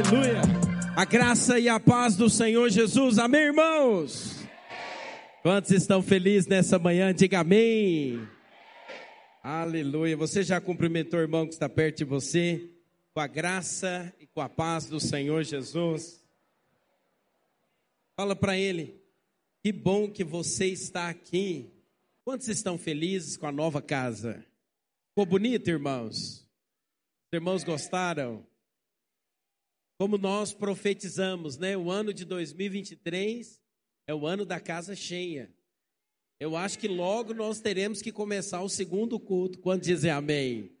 Aleluia. A graça e a paz do Senhor Jesus. Amém, irmãos? Quantos estão felizes nessa manhã? Diga amém. Aleluia. Você já cumprimentou o irmão que está perto de você? Com a graça e com a paz do Senhor Jesus. Fala para ele. Que bom que você está aqui. Quantos estão felizes com a nova casa? Ficou bonito, irmãos? Os irmãos gostaram? Como nós profetizamos, né? O ano de 2023 é o ano da casa cheia. Eu acho que logo nós teremos que começar o segundo culto quando dizer amém.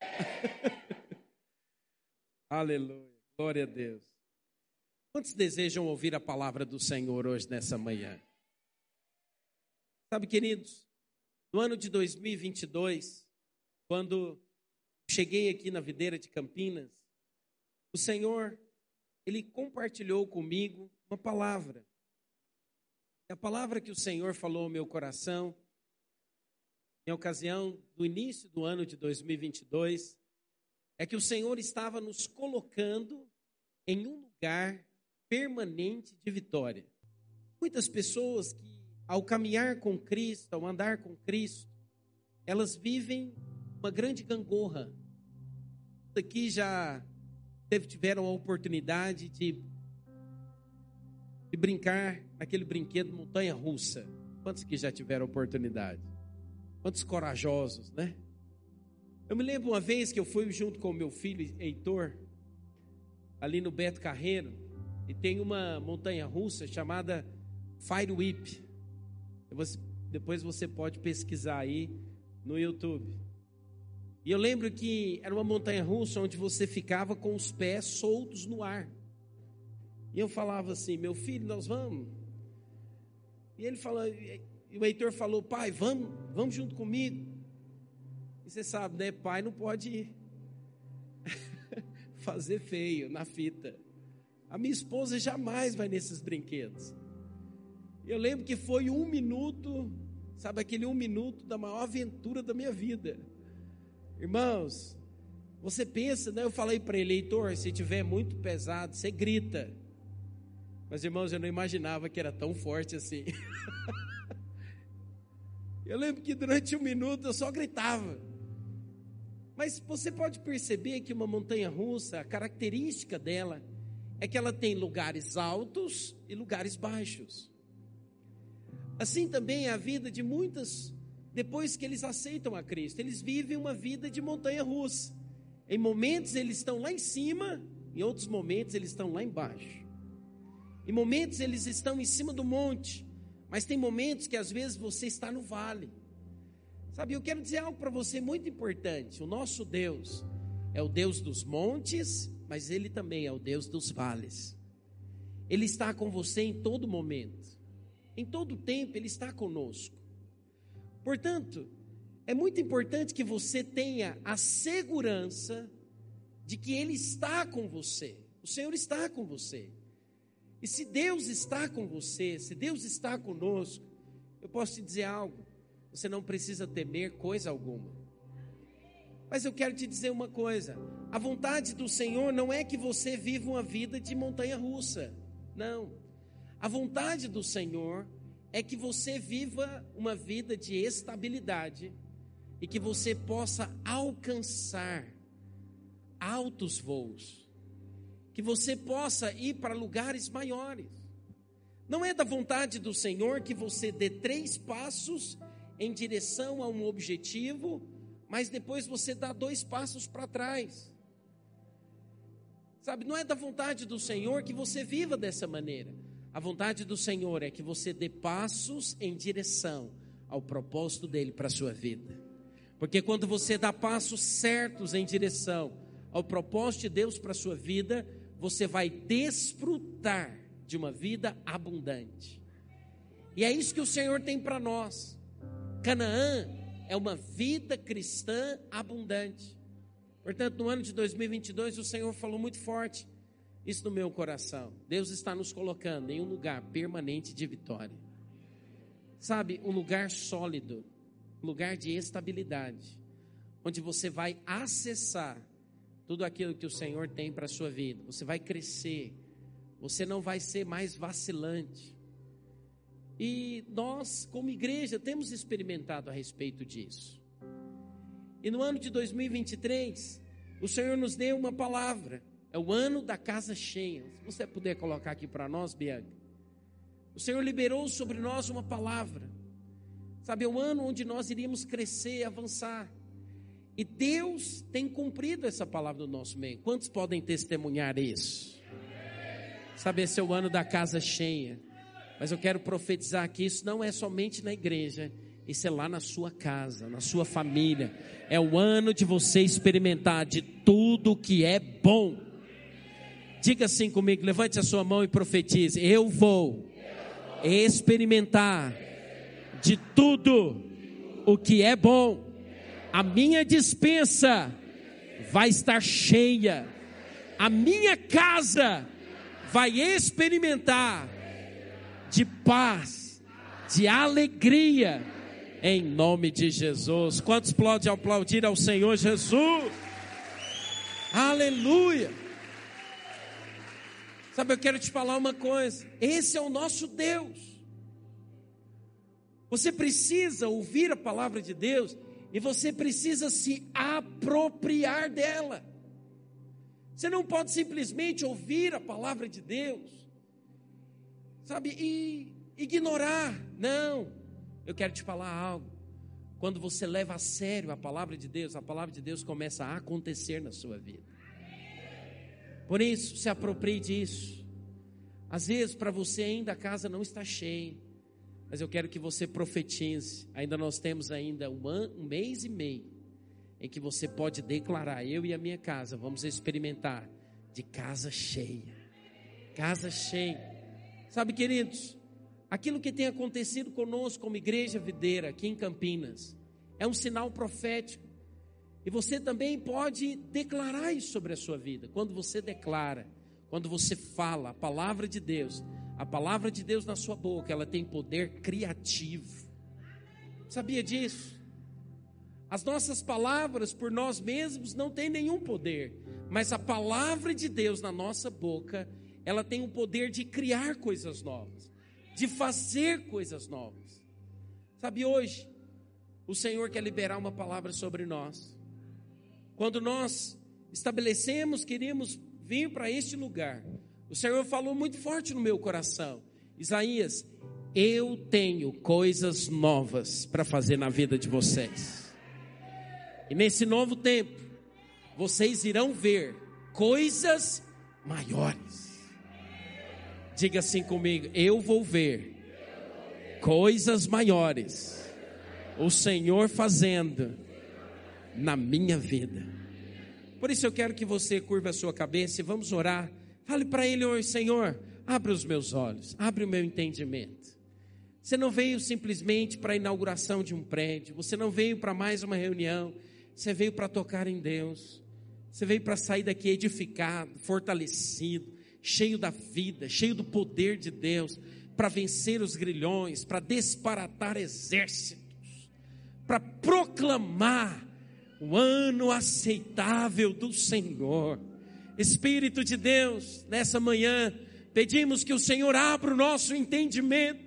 Aleluia. Glória a Deus. Quantos desejam ouvir a palavra do Senhor hoje nessa manhã? Sabe, queridos, no ano de 2022, quando cheguei aqui na videira de Campinas, o Senhor, ele compartilhou comigo uma palavra. A palavra que o Senhor falou ao meu coração, em ocasião do início do ano de 2022, é que o Senhor estava nos colocando em um lugar permanente de vitória. Muitas pessoas que, ao caminhar com Cristo, ao andar com Cristo, elas vivem uma grande gangorra. Aqui já teve, tiveram a oportunidade de, de brincar naquele brinquedo montanha russa. Quantos que já tiveram oportunidade? Quantos corajosos, né? Eu me lembro uma vez que eu fui junto com o meu filho Heitor, ali no Beto Carreiro, e tem uma montanha russa chamada Fire Whip. Depois você pode pesquisar aí no YouTube. E eu lembro que era uma montanha russa onde você ficava com os pés soltos no ar. E eu falava assim: meu filho, nós vamos. E ele falou, e o Heitor falou: pai, vamos, vamos junto comigo. E você sabe, né? Pai não pode fazer feio na fita. A minha esposa jamais vai nesses brinquedos. Eu lembro que foi um minuto, sabe aquele um minuto da maior aventura da minha vida. Irmãos, você pensa, né? Eu falei para ele, Heitor, se tiver muito pesado, você grita. Mas irmãos, eu não imaginava que era tão forte assim. eu lembro que durante um minuto eu só gritava. Mas você pode perceber que uma montanha russa, a característica dela é que ela tem lugares altos e lugares baixos. Assim também é a vida de muitas depois que eles aceitam a Cristo. Eles vivem uma vida de montanha russa. Em momentos eles estão lá em cima, em outros momentos eles estão lá embaixo. Em momentos eles estão em cima do monte, mas tem momentos que às vezes você está no vale. Sabe, eu quero dizer algo para você muito importante. O nosso Deus é o Deus dos montes, mas ele também é o Deus dos vales. Ele está com você em todo momento. Em todo tempo ele está conosco. Portanto, é muito importante que você tenha a segurança de que Ele está com você. O Senhor está com você. E se Deus está com você, se Deus está conosco, eu posso te dizer algo: você não precisa temer coisa alguma. Mas eu quero te dizer uma coisa: a vontade do Senhor não é que você viva uma vida de montanha russa. Não. A vontade do Senhor é que você viva uma vida de estabilidade e que você possa alcançar altos voos, que você possa ir para lugares maiores. Não é da vontade do Senhor que você dê três passos em direção a um objetivo, mas depois você dá dois passos para trás. Sabe, não é da vontade do Senhor que você viva dessa maneira. A vontade do Senhor é que você dê passos em direção ao propósito dele para a sua vida. Porque quando você dá passos certos em direção ao propósito de Deus para a sua vida, você vai desfrutar de uma vida abundante. E é isso que o Senhor tem para nós. Canaã é uma vida cristã abundante. Portanto, no ano de 2022, o Senhor falou muito forte isso no meu coração. Deus está nos colocando em um lugar permanente de vitória. Sabe, um lugar sólido, um lugar de estabilidade, onde você vai acessar tudo aquilo que o Senhor tem para a sua vida. Você vai crescer, você não vai ser mais vacilante. E nós, como igreja, temos experimentado a respeito disso. E no ano de 2023, o Senhor nos deu uma palavra. É o ano da casa cheia. Se você puder colocar aqui para nós, Bianca. O Senhor liberou sobre nós uma palavra. Sabe, é o ano onde nós iríamos crescer, avançar. E Deus tem cumprido essa palavra no nosso meio. Quantos podem testemunhar isso? Sabe, esse é o ano da casa cheia. Mas eu quero profetizar que isso não é somente na igreja, isso é lá na sua casa, na sua família. É o ano de você experimentar de tudo que é bom. Diga assim comigo, levante a sua mão e profetize: Eu vou experimentar de tudo o que é bom. A minha dispensa vai estar cheia. A minha casa vai experimentar de paz, de alegria, em nome de Jesus. Quantos podem aplaudir ao Senhor Jesus? Aleluia! Sabe, eu quero te falar uma coisa: esse é o nosso Deus. Você precisa ouvir a palavra de Deus e você precisa se apropriar dela. Você não pode simplesmente ouvir a palavra de Deus, sabe, e ignorar. Não, eu quero te falar algo. Quando você leva a sério a palavra de Deus, a palavra de Deus começa a acontecer na sua vida. Por isso, se aproprie disso. Às vezes, para você ainda a casa não está cheia mas eu quero que você profetize. Ainda nós temos ainda um, an, um mês e meio em que você pode declarar: eu e a minha casa vamos experimentar de casa cheia. Casa cheia. Sabe, queridos, aquilo que tem acontecido conosco como igreja videira aqui em Campinas é um sinal profético. E você também pode declarar isso sobre a sua vida. Quando você declara, quando você fala a palavra de Deus, a palavra de Deus na sua boca, ela tem poder criativo. Sabia disso? As nossas palavras por nós mesmos não têm nenhum poder, mas a palavra de Deus na nossa boca, ela tem o poder de criar coisas novas, de fazer coisas novas. Sabe, hoje, o Senhor quer liberar uma palavra sobre nós. Quando nós estabelecemos, queremos vir para este lugar, o Senhor falou muito forte no meu coração. Isaías, eu tenho coisas novas para fazer na vida de vocês. E nesse novo tempo, vocês irão ver coisas maiores. Diga assim comigo: eu vou ver coisas maiores. O Senhor fazendo na minha vida. Por isso eu quero que você curva a sua cabeça e vamos orar Fale para ele hoje, Senhor, abre os meus olhos, abre o meu entendimento. Você não veio simplesmente para a inauguração de um prédio, você não veio para mais uma reunião, você veio para tocar em Deus. Você veio para sair daqui edificado, fortalecido, cheio da vida, cheio do poder de Deus, para vencer os grilhões, para desparatar exércitos, para proclamar o ano aceitável do Senhor Espírito de Deus, nessa manhã, pedimos que o Senhor abra o nosso entendimento,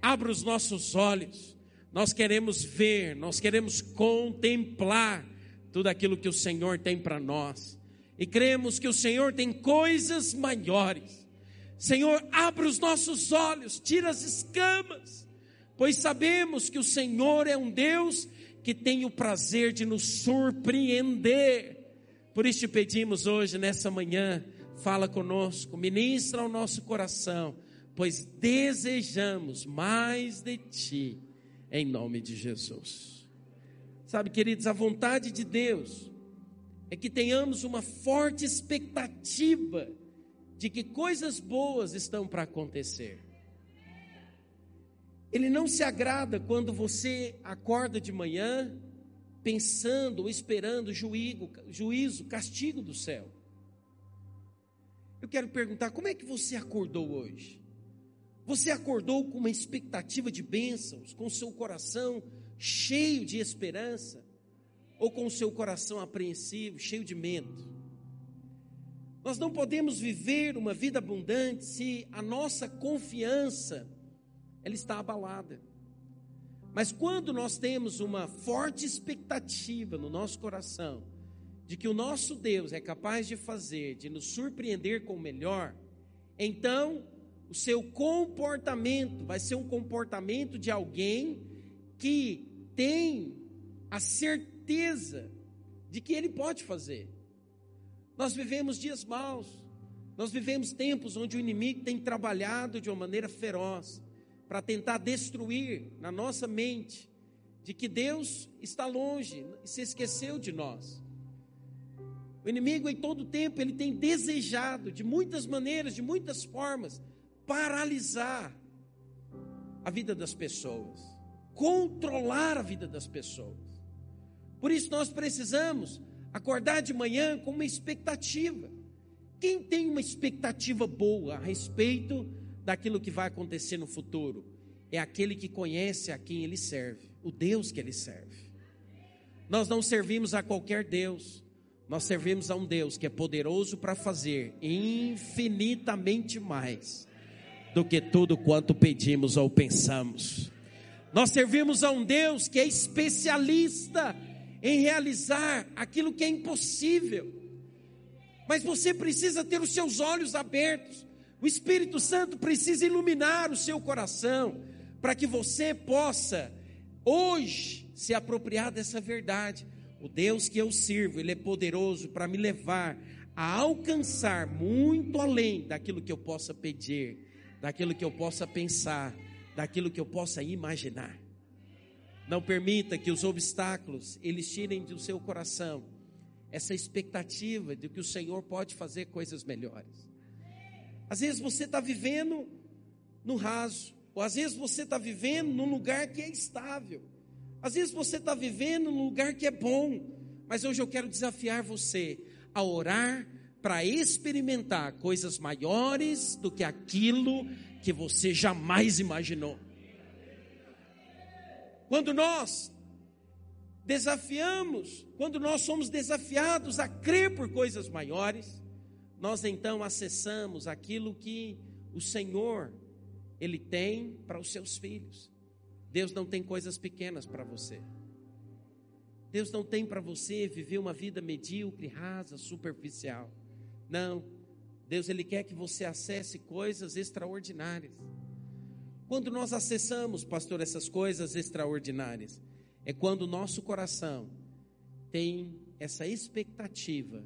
abra os nossos olhos. Nós queremos ver, nós queremos contemplar tudo aquilo que o Senhor tem para nós. E cremos que o Senhor tem coisas maiores. Senhor, abra os nossos olhos, tira as escamas, pois sabemos que o Senhor é um Deus que tem o prazer de nos surpreender por isso te pedimos hoje, nessa manhã, fala conosco, ministra ao nosso coração, pois desejamos mais de ti, em nome de Jesus. Sabe, queridos, a vontade de Deus é que tenhamos uma forte expectativa de que coisas boas estão para acontecer. Ele não se agrada quando você acorda de manhã pensando ou esperando juízo, juízo, castigo do céu. Eu quero perguntar: como é que você acordou hoje? Você acordou com uma expectativa de bênçãos, com seu coração cheio de esperança, ou com seu coração apreensivo, cheio de medo? Nós não podemos viver uma vida abundante se a nossa confiança ela está abalada. Mas quando nós temos uma forte expectativa no nosso coração de que o nosso Deus é capaz de fazer, de nos surpreender com o melhor, então o seu comportamento vai ser um comportamento de alguém que tem a certeza de que ele pode fazer. Nós vivemos dias maus, nós vivemos tempos onde o inimigo tem trabalhado de uma maneira feroz para tentar destruir na nossa mente de que Deus está longe se esqueceu de nós. O inimigo em todo tempo ele tem desejado de muitas maneiras, de muitas formas, paralisar a vida das pessoas, controlar a vida das pessoas. Por isso nós precisamos acordar de manhã com uma expectativa. Quem tem uma expectativa boa a respeito daquilo que vai acontecer no futuro? É aquele que conhece a quem ele serve, o Deus que ele serve. Nós não servimos a qualquer Deus, nós servimos a um Deus que é poderoso para fazer infinitamente mais do que tudo quanto pedimos ou pensamos. Nós servimos a um Deus que é especialista em realizar aquilo que é impossível. Mas você precisa ter os seus olhos abertos. O Espírito Santo precisa iluminar o seu coração para que você possa hoje se apropriar dessa verdade. O Deus que eu sirvo, ele é poderoso para me levar a alcançar muito além daquilo que eu possa pedir, daquilo que eu possa pensar, daquilo que eu possa imaginar. Não permita que os obstáculos eles tirem do seu coração essa expectativa de que o Senhor pode fazer coisas melhores. Às vezes você está vivendo no raso, ou às vezes você está vivendo num lugar que é estável, às vezes você está vivendo num lugar que é bom, mas hoje eu quero desafiar você a orar para experimentar coisas maiores do que aquilo que você jamais imaginou. Quando nós desafiamos, quando nós somos desafiados a crer por coisas maiores, nós então acessamos aquilo que o Senhor ele tem para os seus filhos. Deus não tem coisas pequenas para você. Deus não tem para você viver uma vida medíocre, rasa, superficial. Não. Deus ele quer que você acesse coisas extraordinárias. Quando nós acessamos, pastor, essas coisas extraordinárias, é quando o nosso coração tem essa expectativa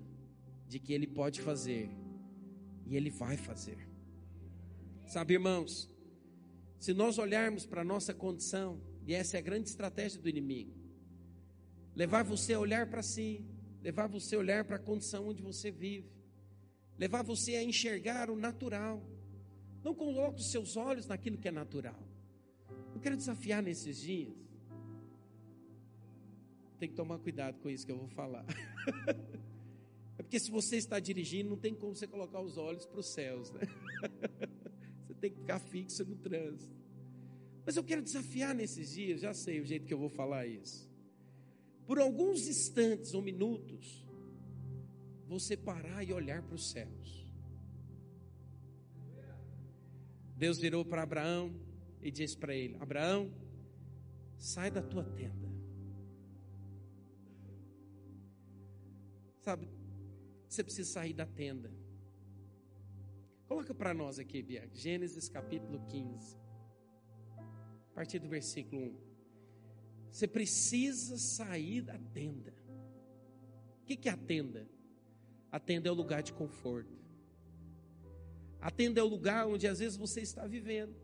de que Ele pode fazer e Ele vai fazer. Sabe, irmãos, se nós olharmos para a nossa condição, e essa é a grande estratégia do inimigo, levar você a olhar para si, levar você a olhar para a condição onde você vive, levar você a enxergar o natural não coloque os seus olhos naquilo que é natural. Eu quero desafiar nesses dias. Tem que tomar cuidado com isso que eu vou falar. porque se você está dirigindo, não tem como você colocar os olhos para os céus, né? você tem que ficar fixo no trânsito. Mas eu quero desafiar nesses dias, já sei o jeito que eu vou falar isso. Por alguns instantes ou minutos, você parar e olhar para os céus. Deus virou para Abraão e disse para ele: Abraão, sai da tua tenda. Sabe, você precisa sair da tenda. Coloca para nós aqui, Bia, Gênesis capítulo 15, a partir do versículo 1. Você precisa sair da tenda. O que é a tenda? A tenda é o lugar de conforto. A tenda é o lugar onde às vezes você está vivendo.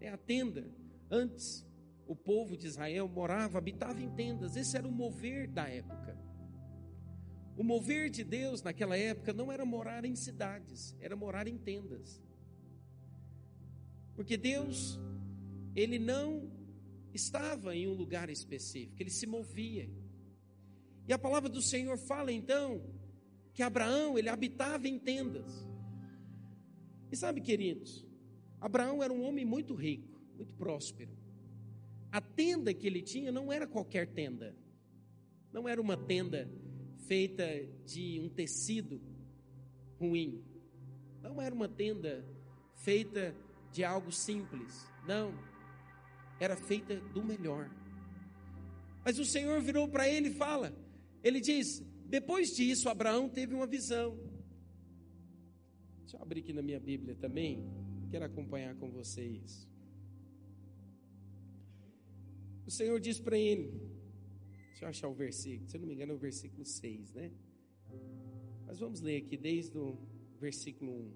É a tenda. Antes, o povo de Israel morava, habitava em tendas. Esse era o mover da época. O mover de Deus naquela época não era morar em cidades, era morar em tendas. Porque Deus, ele não estava em um lugar específico, ele se movia. E a palavra do Senhor fala então que Abraão, ele habitava em tendas. E sabe, queridos, Abraão era um homem muito rico, muito próspero. A tenda que ele tinha não era qualquer tenda, não era uma tenda feita de um tecido ruim. Não era uma tenda feita de algo simples. Não. Era feita do melhor. Mas o Senhor virou para ele e fala: Ele diz: depois disso, Abraão teve uma visão. Deixa eu abrir aqui na minha Bíblia também. Quero acompanhar com vocês. O Senhor diz para ele, deixa eu achar o versículo, se eu não me engano é o versículo 6, né? Mas vamos ler aqui desde o versículo 1.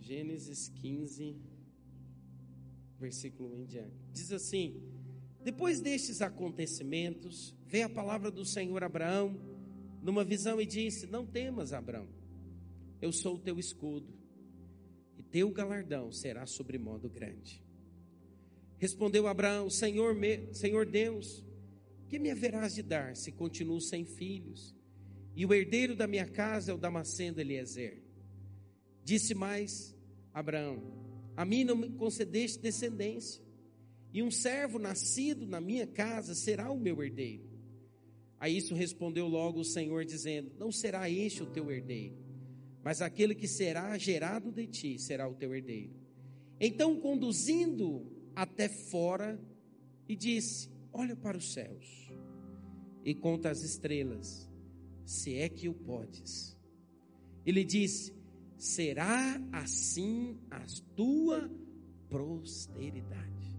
Gênesis 15, versículo 1 em diante. Diz assim: Depois destes acontecimentos, veio a palavra do Senhor a Abraão numa visão e disse: Não temas, Abraão eu sou o teu escudo, teu galardão será sobre modo grande. Respondeu Abraão: Senhor, me, Senhor Deus, que me haverás de dar se continuo sem filhos? E o herdeiro da minha casa é o Damasceno Eliezer. Disse mais Abraão: A mim não me concedeste descendência, e um servo nascido na minha casa será o meu herdeiro. A isso respondeu logo o Senhor, dizendo: Não será este o teu herdeiro mas aquele que será gerado de ti será o teu herdeiro. Então, conduzindo até fora, e disse: Olha para os céus e conta as estrelas, se é que o podes. Ele disse: Será assim a tua posteridade.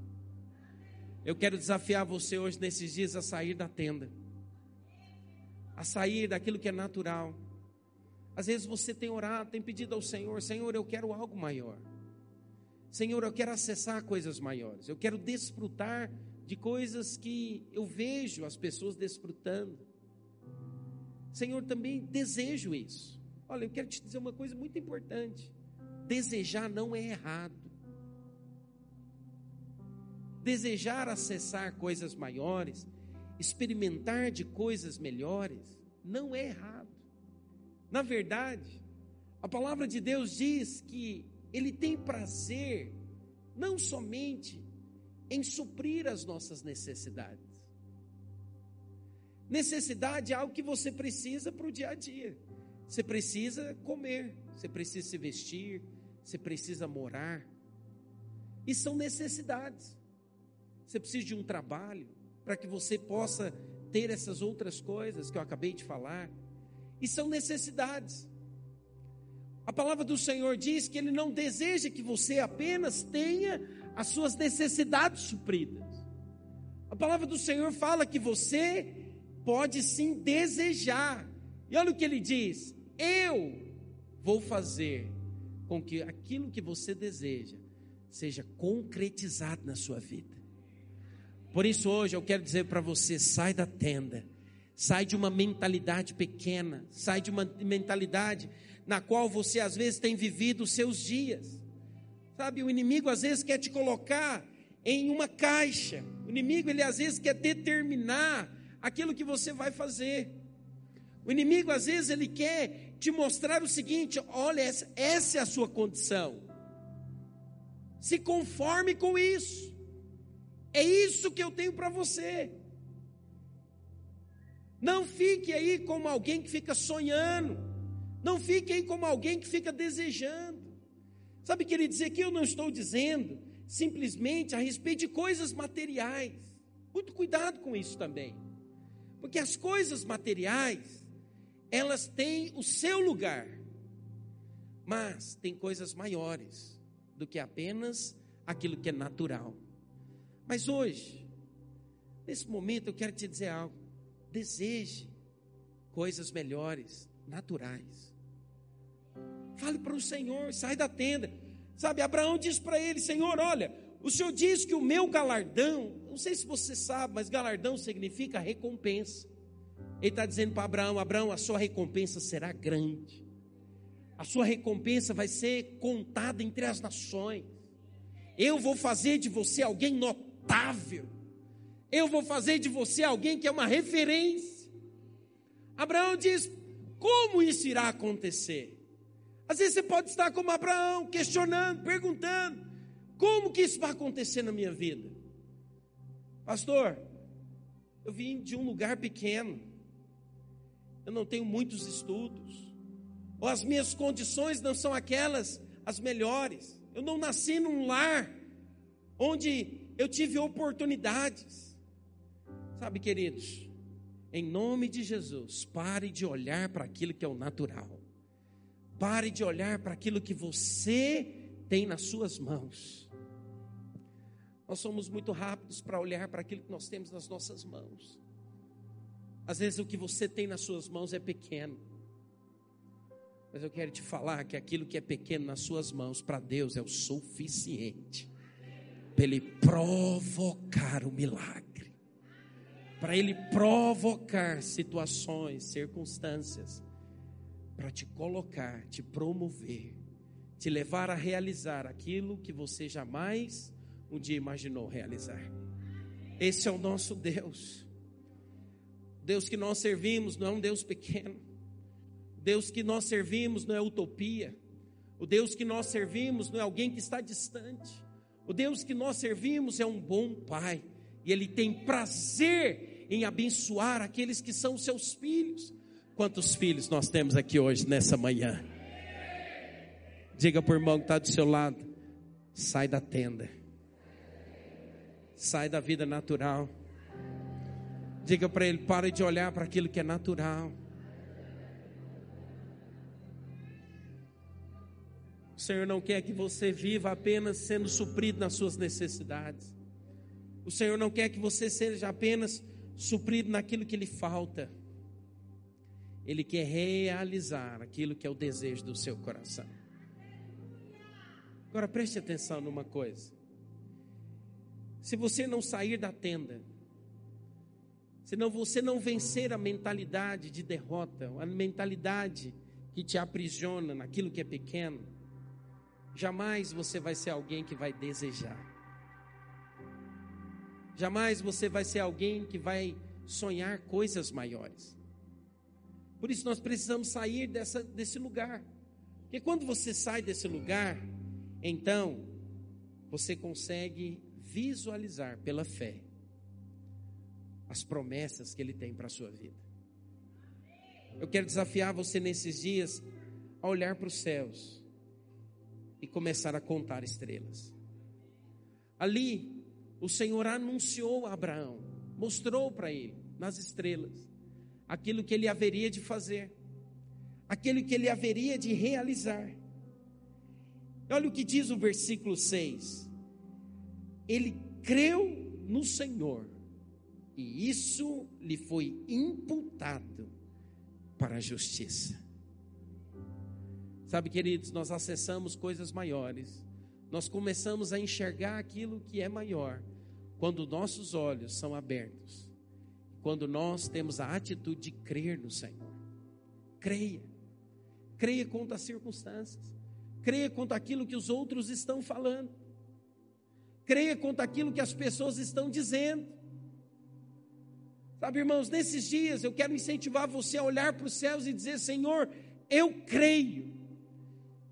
Eu quero desafiar você hoje, nesses dias, a sair da tenda, a sair daquilo que é natural às vezes você tem orado, tem pedido ao Senhor: Senhor, eu quero algo maior. Senhor, eu quero acessar coisas maiores. Eu quero desfrutar de coisas que eu vejo as pessoas desfrutando. Senhor, também desejo isso. Olha, eu quero te dizer uma coisa muito importante: desejar não é errado. Desejar acessar coisas maiores, experimentar de coisas melhores, não é errado. Na verdade, a palavra de Deus diz que Ele tem prazer não somente em suprir as nossas necessidades. Necessidade é algo que você precisa para o dia a dia. Você precisa comer, você precisa se vestir, você precisa morar. E são necessidades. Você precisa de um trabalho para que você possa ter essas outras coisas que eu acabei de falar e são necessidades. A palavra do Senhor diz que Ele não deseja que você apenas tenha as suas necessidades supridas. A palavra do Senhor fala que você pode sim desejar. E olha o que ele diz: Eu vou fazer com que aquilo que você deseja seja concretizado na sua vida. Por isso, hoje eu quero dizer para você: sai da tenda Sai de uma mentalidade pequena, sai de uma mentalidade na qual você às vezes tem vivido os seus dias. Sabe, o inimigo às vezes quer te colocar em uma caixa. O inimigo ele às vezes quer determinar aquilo que você vai fazer. O inimigo às vezes ele quer te mostrar o seguinte: olha, essa, essa é a sua condição. Se conforme com isso. É isso que eu tenho para você. Não fique aí como alguém que fica sonhando. Não fique aí como alguém que fica desejando. Sabe, queria dizer que eu não estou dizendo simplesmente a respeito de coisas materiais. Muito cuidado com isso também. Porque as coisas materiais, elas têm o seu lugar. Mas tem coisas maiores do que apenas aquilo que é natural. Mas hoje, nesse momento, eu quero te dizer algo. Deseje coisas melhores, naturais. Fale para o Senhor, sai da tenda. Sabe, Abraão diz para ele: Senhor, olha, o Senhor diz que o meu galardão, não sei se você sabe, mas galardão significa recompensa. Ele está dizendo para Abraão: Abraão, a sua recompensa será grande. A sua recompensa vai ser contada entre as nações. Eu vou fazer de você alguém notável eu vou fazer de você alguém que é uma referência. Abraão diz: como isso irá acontecer? Às vezes você pode estar como Abraão, questionando, perguntando: Como que isso vai acontecer na minha vida? Pastor, eu vim de um lugar pequeno, eu não tenho muitos estudos, ou as minhas condições não são aquelas as melhores. Eu não nasci num lar onde eu tive oportunidades. Sabe, queridos, em nome de Jesus, pare de olhar para aquilo que é o natural. Pare de olhar para aquilo que você tem nas suas mãos. Nós somos muito rápidos para olhar para aquilo que nós temos nas nossas mãos. Às vezes o que você tem nas suas mãos é pequeno. Mas eu quero te falar que aquilo que é pequeno nas suas mãos, para Deus é o suficiente para Ele provocar o milagre, para Ele provocar situações, circunstâncias, para te colocar, te promover, te levar a realizar aquilo que você jamais um dia imaginou realizar. Esse é o nosso Deus. Deus que nós servimos não é um Deus pequeno. Deus que nós servimos não é utopia. O Deus que nós servimos não é alguém que está distante. O Deus que nós servimos é um bom Pai. E Ele tem prazer em abençoar aqueles que são seus filhos. Quantos filhos nós temos aqui hoje, nessa manhã? Diga para o irmão que está do seu lado: sai da tenda, sai da vida natural. Diga para ele: pare de olhar para aquilo que é natural. O Senhor não quer que você viva apenas sendo suprido nas suas necessidades. O Senhor não quer que você seja apenas suprido naquilo que lhe falta. Ele quer realizar aquilo que é o desejo do seu coração. Agora preste atenção numa coisa. Se você não sair da tenda, se não, você não vencer a mentalidade de derrota, a mentalidade que te aprisiona naquilo que é pequeno, Jamais você vai ser alguém que vai desejar. Jamais você vai ser alguém que vai sonhar coisas maiores. Por isso nós precisamos sair dessa, desse lugar. Porque quando você sai desse lugar, então você consegue visualizar pela fé as promessas que Ele tem para a sua vida. Eu quero desafiar você nesses dias a olhar para os céus e começar a contar estrelas. Ali, o Senhor anunciou a Abraão, mostrou para ele, nas estrelas, aquilo que ele haveria de fazer, aquilo que ele haveria de realizar. Olha o que diz o versículo 6. Ele creu no Senhor, e isso lhe foi imputado para a justiça. Sabe, queridos, nós acessamos coisas maiores, nós começamos a enxergar aquilo que é maior, quando nossos olhos são abertos, quando nós temos a atitude de crer no Senhor. Creia, creia quanto às circunstâncias, creia quanto àquilo que os outros estão falando, creia quanto àquilo que as pessoas estão dizendo. Sabe, irmãos, nesses dias eu quero incentivar você a olhar para os céus e dizer: Senhor, eu creio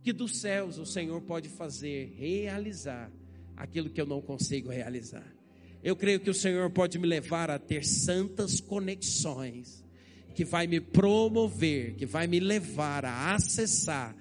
que dos céus o Senhor pode fazer, realizar aquilo que eu não consigo realizar. Eu creio que o Senhor pode me levar a ter santas conexões, que vai me promover, que vai me levar a acessar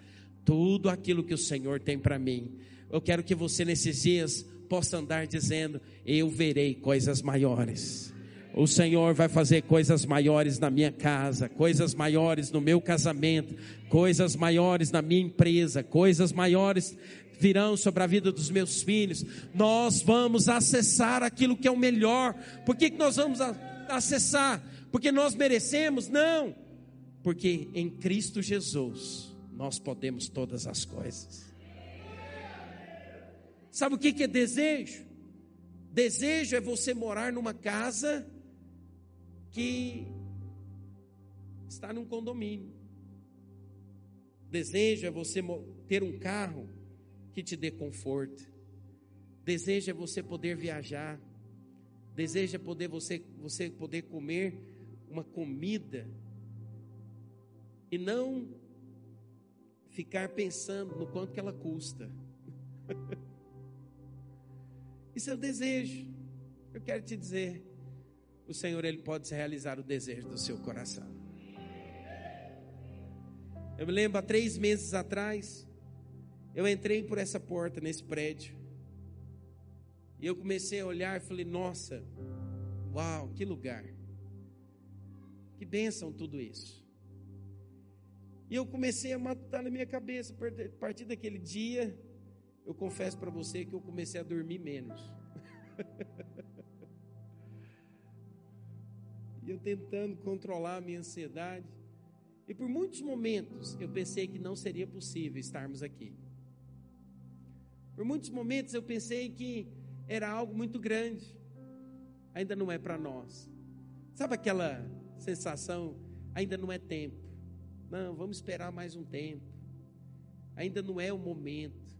tudo aquilo que o Senhor tem para mim. Eu quero que você nesses dias possa andar dizendo: Eu verei coisas maiores. O Senhor vai fazer coisas maiores na minha casa, coisas maiores no meu casamento, coisas maiores na minha empresa, coisas maiores virão sobre a vida dos meus filhos. Nós vamos acessar aquilo que é o melhor. Por que, que nós vamos acessar? Porque nós merecemos? Não. Porque em Cristo Jesus nós podemos todas as coisas. Sabe o que, que é desejo? Desejo é você morar numa casa que está num condomínio. Desejo é você ter um carro que te dê conforto. Desejo é você poder viajar. Desejo é poder você, você poder comer uma comida e não ficar pensando no quanto que ela custa. Isso é o desejo. Eu quero te dizer, o Senhor ele pode realizar o desejo do seu coração. Eu me lembro há três meses atrás, eu entrei por essa porta nesse prédio e eu comecei a olhar e falei: Nossa, uau, que lugar, que bênção tudo isso. E eu comecei a matutar na minha cabeça. A partir daquele dia, eu confesso para você que eu comecei a dormir menos. e eu tentando controlar a minha ansiedade. E por muitos momentos eu pensei que não seria possível estarmos aqui. Por muitos momentos eu pensei que era algo muito grande. Ainda não é para nós. Sabe aquela sensação? Ainda não é tempo. Não, vamos esperar mais um tempo. Ainda não é o momento.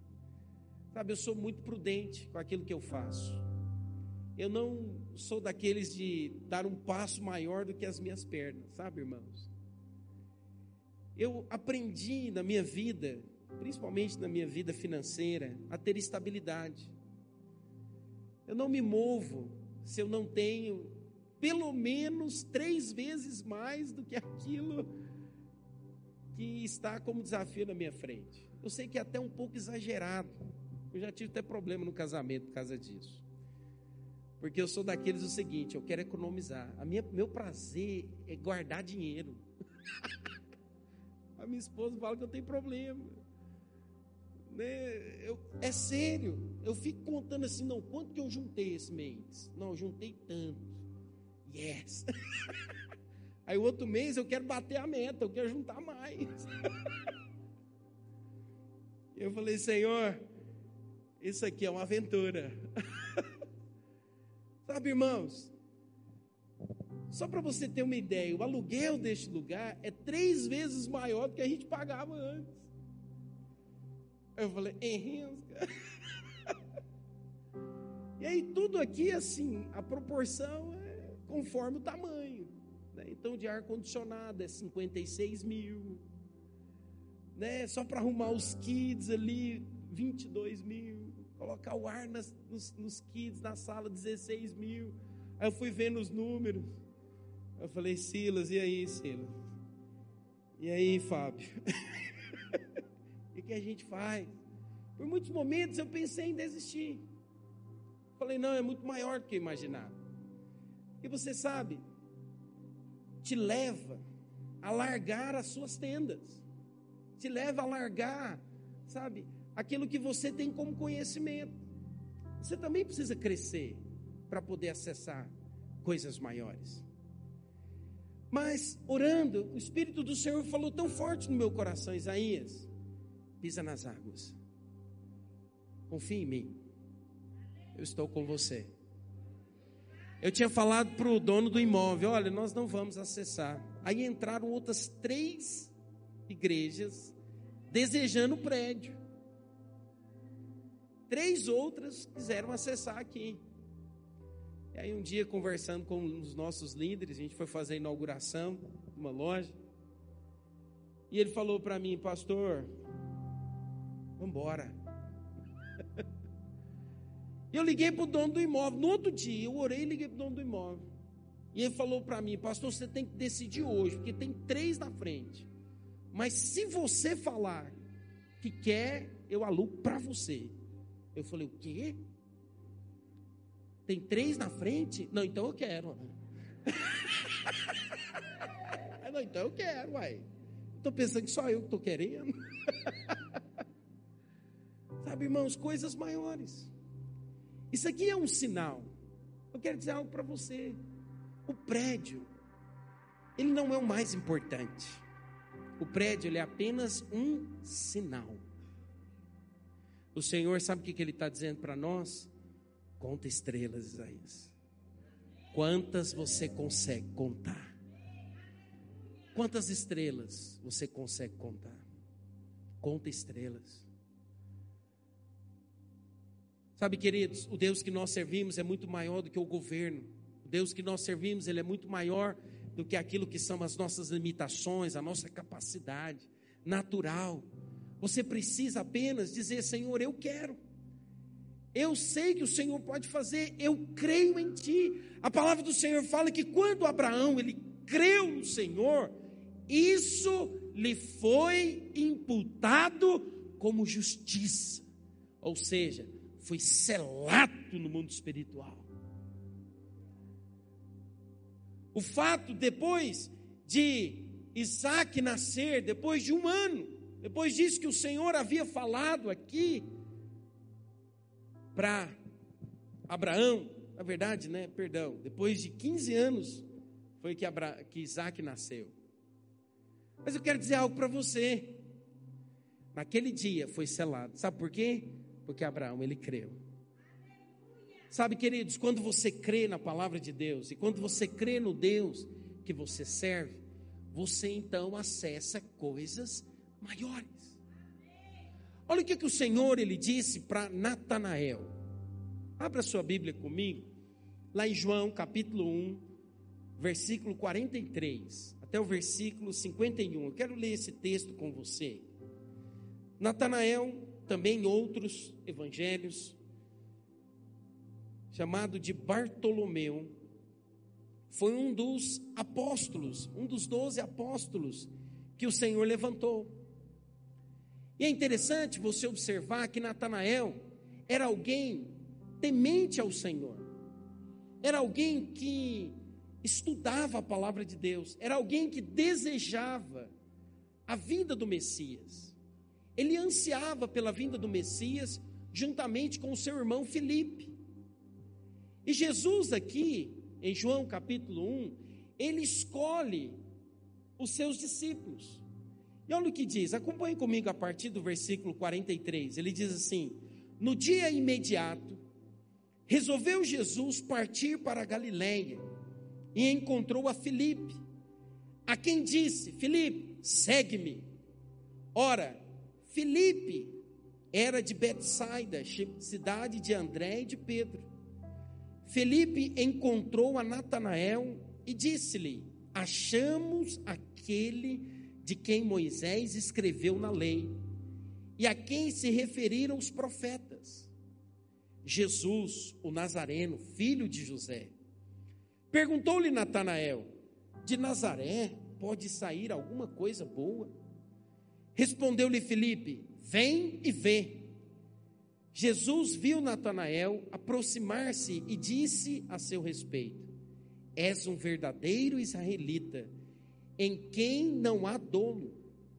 Sabe, eu sou muito prudente com aquilo que eu faço. Eu não sou daqueles de dar um passo maior do que as minhas pernas, sabe, irmãos? Eu aprendi na minha vida, principalmente na minha vida financeira, a ter estabilidade. Eu não me movo se eu não tenho pelo menos três vezes mais do que aquilo que está como desafio na minha frente. Eu sei que é até um pouco exagerado. Eu já tive até problema no casamento por causa disso. Porque eu sou daqueles o seguinte, eu quero economizar. A minha, meu prazer é guardar dinheiro. A minha esposa fala que eu tenho problema. Né? Eu, é sério. Eu fico contando assim, não, quanto que eu juntei esse mês? Não, eu juntei tanto. Yes. Aí o outro mês eu quero bater a meta, eu quero juntar mais. Eu falei, Senhor, isso aqui é uma aventura. Sabe, irmãos? Só para você ter uma ideia, o aluguel deste lugar é três vezes maior do que a gente pagava antes. Eu falei, Henrique. E aí tudo aqui assim, a proporção é conforme o tamanho. Né? Então, de ar-condicionado é 56 mil. Né? Só para arrumar os kids ali, 22 mil. Colocar o ar nas, nos, nos kids na sala, 16 mil. Aí eu fui vendo os números. Eu falei, Silas, e aí, Silas? E aí, Fábio? que a gente faz? Por muitos momentos eu pensei em desistir. Falei, não, é muito maior do que eu imaginava. E você sabe, te leva a largar as suas tendas, te leva a largar, sabe, aquilo que você tem como conhecimento. Você também precisa crescer para poder acessar coisas maiores. Mas orando, o Espírito do Senhor falou tão forte no meu coração, Isaías, pisa nas águas. Confia em mim. Eu estou com você. Eu tinha falado para o dono do imóvel: olha, nós não vamos acessar. Aí entraram outras três igrejas desejando o prédio. Três outras quiseram acessar aqui. E aí, um dia, conversando com os nossos líderes, a gente foi fazer a inauguração de uma loja. E ele falou para mim, pastor, vamos embora. Eu liguei para o dono do imóvel. No outro dia, eu orei e liguei para o dono do imóvel. E ele falou para mim, pastor, você tem que decidir hoje, porque tem três na frente. Mas se você falar que quer, eu alugo para você. Eu falei, o quê? Tem três na frente? Não, então eu quero. Não, então eu quero, uai. Estou pensando que só eu que estou querendo. Sabe, irmãos, coisas maiores. Isso aqui é um sinal. Eu quero dizer algo para você. O prédio, ele não é o mais importante. O prédio ele é apenas um sinal. O Senhor sabe o que, que Ele está dizendo para nós? Conta estrelas, Isaías. Quantas você consegue contar? Quantas estrelas você consegue contar? Conta estrelas. Sabe, queridos, o Deus que nós servimos é muito maior do que o governo. O Deus que nós servimos, ele é muito maior do que aquilo que são as nossas limitações, a nossa capacidade natural. Você precisa apenas dizer, Senhor, eu quero. Eu sei que o Senhor pode fazer, eu creio em ti. A palavra do Senhor fala que quando Abraão ele creu no Senhor, isso lhe foi imputado como justiça. Ou seja, foi selado no mundo espiritual. O fato depois de Isaac nascer, depois de um ano, depois disso que o Senhor havia falado aqui para Abraão, na verdade, né, perdão, depois de 15 anos foi que, Abra, que Isaac nasceu. Mas eu quero dizer algo para você. Naquele dia foi selado. Sabe por quê? Porque Abraão, ele creu. Sabe, queridos, quando você crê na palavra de Deus e quando você crê no Deus que você serve, você então acessa coisas maiores. Olha o que, que o Senhor ele disse para Natanael. Abra sua Bíblia comigo, lá em João capítulo 1, versículo 43 até o versículo 51. Eu quero ler esse texto com você. Natanael, também em outros evangelhos, chamado de Bartolomeu, foi um dos apóstolos, um dos doze apóstolos que o Senhor levantou. E é interessante você observar que Natanael era alguém temente ao Senhor, era alguém que estudava a palavra de Deus, era alguém que desejava a vinda do Messias. Ele ansiava pela vinda do Messias juntamente com o seu irmão Filipe. E Jesus aqui, em João capítulo 1, ele escolhe os seus discípulos. E olha o que diz, acompanhe comigo a partir do versículo 43. Ele diz assim: No dia imediato, resolveu Jesus partir para a Galiléia e encontrou a Filipe, a quem disse: Filipe, segue-me. Ora, Filipe era de Betsaida, cidade de André e de Pedro. Felipe encontrou a Natanael e disse-lhe: Achamos aquele de quem Moisés escreveu na lei e a quem se referiram os profetas. Jesus, o Nazareno, filho de José. Perguntou-lhe Natanael: De Nazaré pode sair alguma coisa boa? Respondeu-lhe Filipe: Vem e vê. Jesus viu Natanael aproximar-se e disse a seu respeito: És um verdadeiro israelita, em quem não há dolo,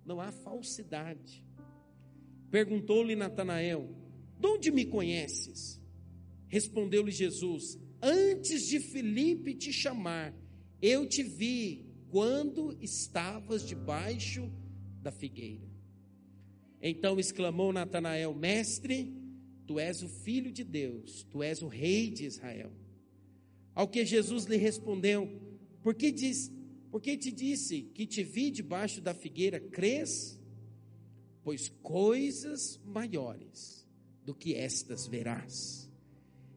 não há falsidade. Perguntou-lhe Natanael: De onde me conheces? Respondeu-lhe Jesus: Antes de Filipe te chamar, eu te vi quando estavas debaixo da figueira. Então exclamou Natanael: Mestre, tu és o filho de Deus, tu és o rei de Israel. Ao que Jesus lhe respondeu: Por que, diz, por que te disse que te vi debaixo da figueira, crês? Pois coisas maiores do que estas verás.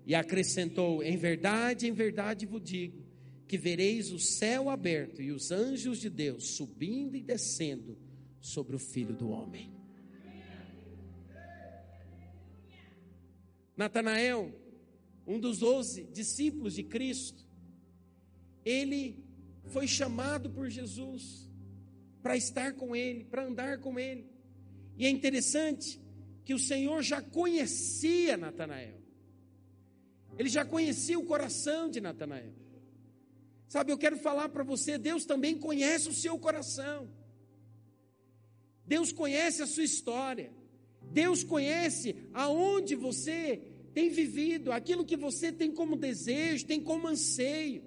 E acrescentou: Em verdade, em verdade vos digo, que vereis o céu aberto e os anjos de Deus subindo e descendo sobre o filho do homem. Natanael, um dos doze discípulos de Cristo, ele foi chamado por Jesus para estar com ele, para andar com ele. E é interessante que o Senhor já conhecia Natanael. Ele já conhecia o coração de Natanael. Sabe, eu quero falar para você, Deus também conhece o seu coração. Deus conhece a sua história. Deus conhece aonde você tem vivido, aquilo que você tem como desejo, tem como anseio.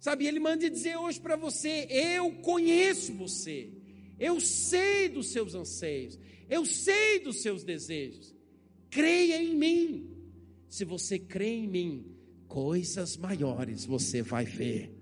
Sabe, ele manda dizer hoje para você: eu conheço você, eu sei dos seus anseios, eu sei dos seus desejos. Creia em mim. Se você crê em mim, coisas maiores você vai ver,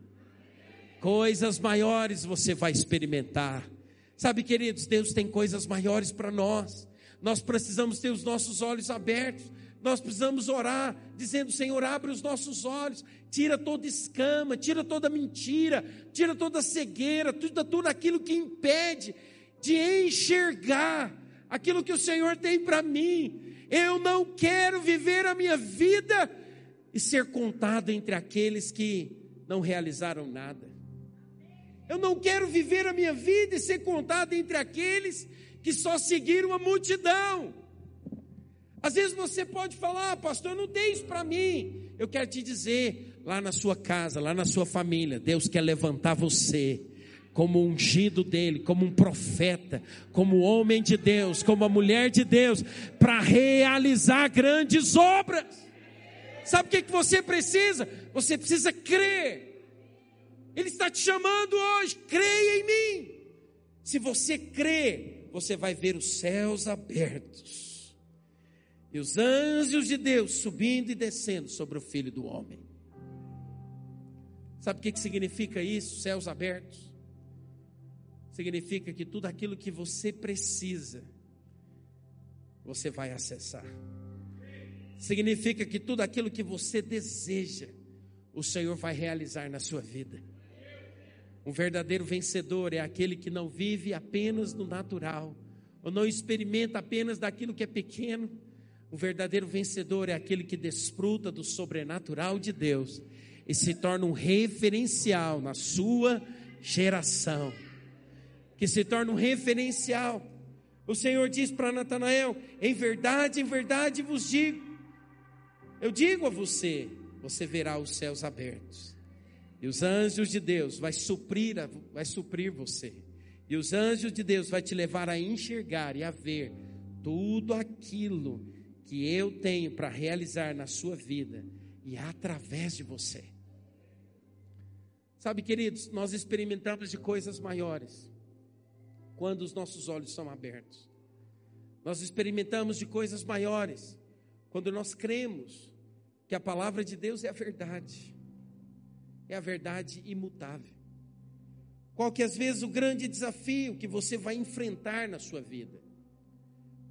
coisas maiores você vai experimentar. Sabe, queridos, Deus tem coisas maiores para nós. Nós precisamos ter os nossos olhos abertos. Nós precisamos orar, dizendo: Senhor, abre os nossos olhos, tira toda escama, tira toda mentira, tira toda cegueira, tudo, tudo aquilo que impede de enxergar aquilo que o Senhor tem para mim. Eu não quero viver a minha vida e ser contado entre aqueles que não realizaram nada. Eu não quero viver a minha vida e ser contado entre aqueles que só seguiram a multidão. Às vezes você pode falar, ah, pastor, não tem isso para mim. Eu quero te dizer, lá na sua casa, lá na sua família, Deus quer levantar você como ungido dele, como um profeta, como homem de Deus, como a mulher de Deus, para realizar grandes obras. Sabe o que, que você precisa? Você precisa crer. Ele está te chamando hoje, creia em mim. Se você crer, você vai ver os céus abertos e os anjos de Deus subindo e descendo sobre o filho do homem. Sabe o que, que significa isso? Céus abertos. Significa que tudo aquilo que você precisa, você vai acessar. Significa que tudo aquilo que você deseja, o Senhor vai realizar na sua vida. Um verdadeiro vencedor é aquele que não vive apenas no natural, ou não experimenta apenas daquilo que é pequeno, o verdadeiro vencedor é aquele que desfruta do sobrenatural de Deus e se torna um referencial na sua geração. Que se torna um referencial. O Senhor diz para Natanael: Em verdade, em verdade vos digo, eu digo a você, você verá os céus abertos. E os anjos de Deus vai suprir, vai suprir você. E os anjos de Deus vai te levar a enxergar e a ver tudo aquilo que eu tenho para realizar na sua vida e através de você. Sabe, queridos, nós experimentamos de coisas maiores quando os nossos olhos são abertos. Nós experimentamos de coisas maiores quando nós cremos que a palavra de Deus é a verdade, é a verdade imutável. Qual que às vezes o grande desafio que você vai enfrentar na sua vida?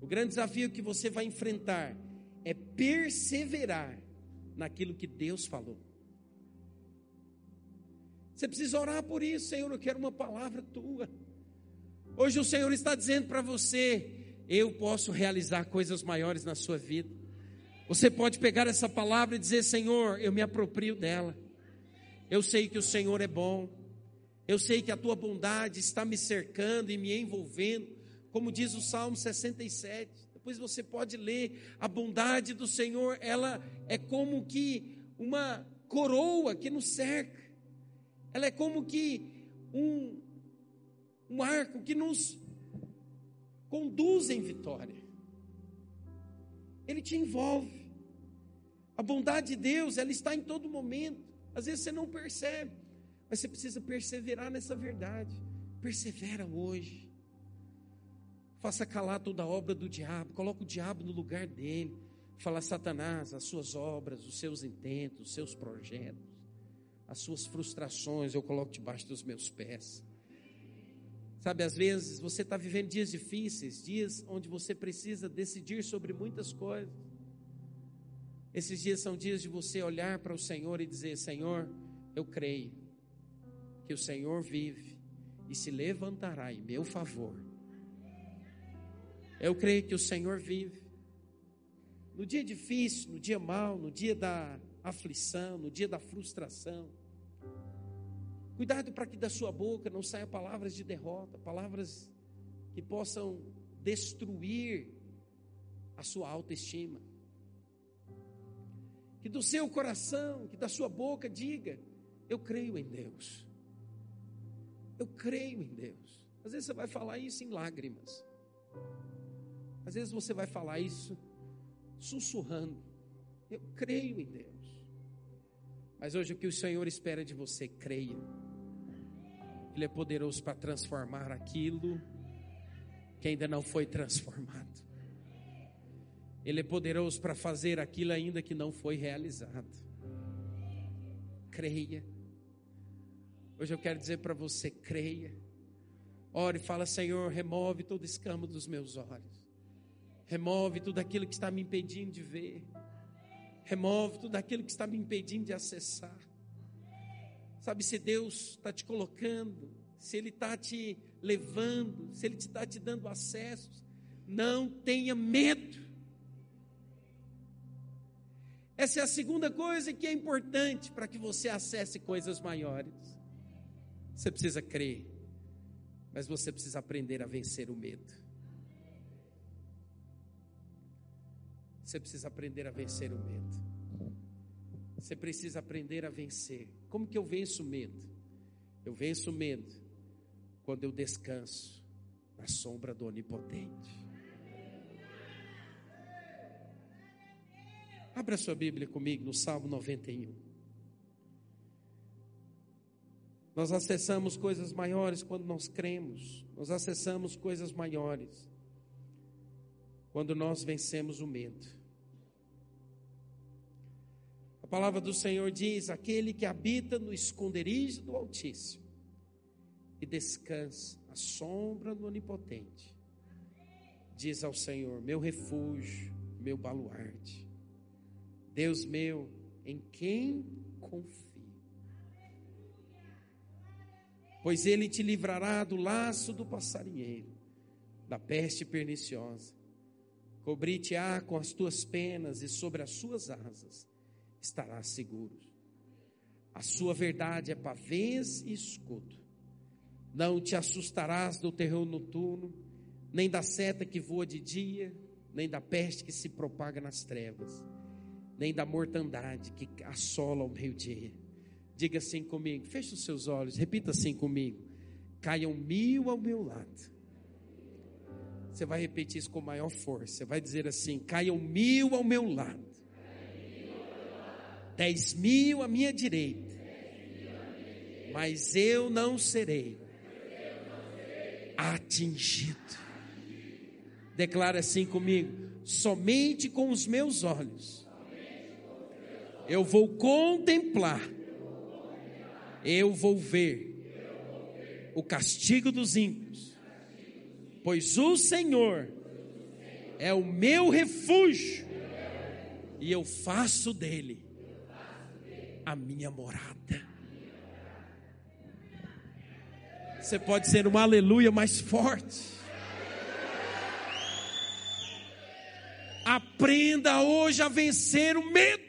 O grande desafio que você vai enfrentar é perseverar naquilo que Deus falou. Você precisa orar por isso, Senhor. Eu quero uma palavra tua. Hoje o Senhor está dizendo para você: eu posso realizar coisas maiores na sua vida. Você pode pegar essa palavra e dizer: Senhor, eu me aproprio dela. Eu sei que o Senhor é bom. Eu sei que a tua bondade está me cercando e me envolvendo como diz o Salmo 67. Depois você pode ler a bondade do Senhor, ela é como que uma coroa que nos cerca. Ela é como que um, um arco que nos conduz em vitória. Ele te envolve. A bondade de Deus, ela está em todo momento. Às vezes você não percebe, mas você precisa perseverar nessa verdade. Persevera hoje. Faça calar toda a obra do diabo, coloque o diabo no lugar dele. Fala, Satanás, as suas obras, os seus intentos, os seus projetos, as suas frustrações, eu coloco debaixo dos meus pés. Sabe, às vezes você está vivendo dias difíceis, dias onde você precisa decidir sobre muitas coisas. Esses dias são dias de você olhar para o Senhor e dizer: Senhor, eu creio que o Senhor vive e se levantará em meu favor eu creio que o Senhor vive. No dia difícil, no dia mau, no dia da aflição, no dia da frustração. Cuidado para que da sua boca não saiam palavras de derrota, palavras que possam destruir a sua autoestima. Que do seu coração, que da sua boca diga: Eu creio em Deus. Eu creio em Deus. Às vezes você vai falar isso em lágrimas. Às vezes você vai falar isso sussurrando. Eu creio em Deus. Mas hoje o que o Senhor espera de você, creia. Ele é poderoso para transformar aquilo que ainda não foi transformado. Ele é poderoso para fazer aquilo ainda que não foi realizado. Creia. Hoje eu quero dizer para você, creia. Ore e fala, Senhor, remove todo escamo dos meus olhos. Remove tudo aquilo que está me impedindo de ver. Remove tudo aquilo que está me impedindo de acessar. Sabe, se Deus está te colocando, se Ele está te levando, se Ele está te dando acessos, não tenha medo. Essa é a segunda coisa que é importante para que você acesse coisas maiores. Você precisa crer, mas você precisa aprender a vencer o medo. Você precisa aprender a vencer o medo. Você precisa aprender a vencer. Como que eu venço o medo? Eu venço o medo quando eu descanso na sombra do Onipotente. Abra sua Bíblia comigo no Salmo 91. Nós acessamos coisas maiores quando nós cremos, nós acessamos coisas maiores quando nós vencemos o medo. A palavra do Senhor diz: aquele que habita no esconderijo do Altíssimo e descansa à sombra do Onipotente, diz ao Senhor: meu refúgio, meu baluarte. Deus meu, em quem confio. Pois ele te livrará do laço do passarinheiro, da peste perniciosa. Cobrir-te-á com as tuas penas e sobre as suas asas estarás seguro. A sua verdade é pavês e escudo. Não te assustarás do terror noturno, nem da seta que voa de dia, nem da peste que se propaga nas trevas nem da mortandade que assola o meio-dia. Diga assim comigo, feche os seus olhos, repita assim comigo: caiam mil ao meu lado. Você vai repetir isso com maior força. Você vai dizer assim: caiam mil ao meu lado, dez mil à minha direita, mas eu não serei atingido. Declara assim comigo: somente com os meus olhos eu vou contemplar, eu vou ver o castigo dos ímpios, pois o Senhor é o meu refúgio e eu faço dele a minha morada. Você pode ser um aleluia mais forte. Aprenda hoje a vencer o medo.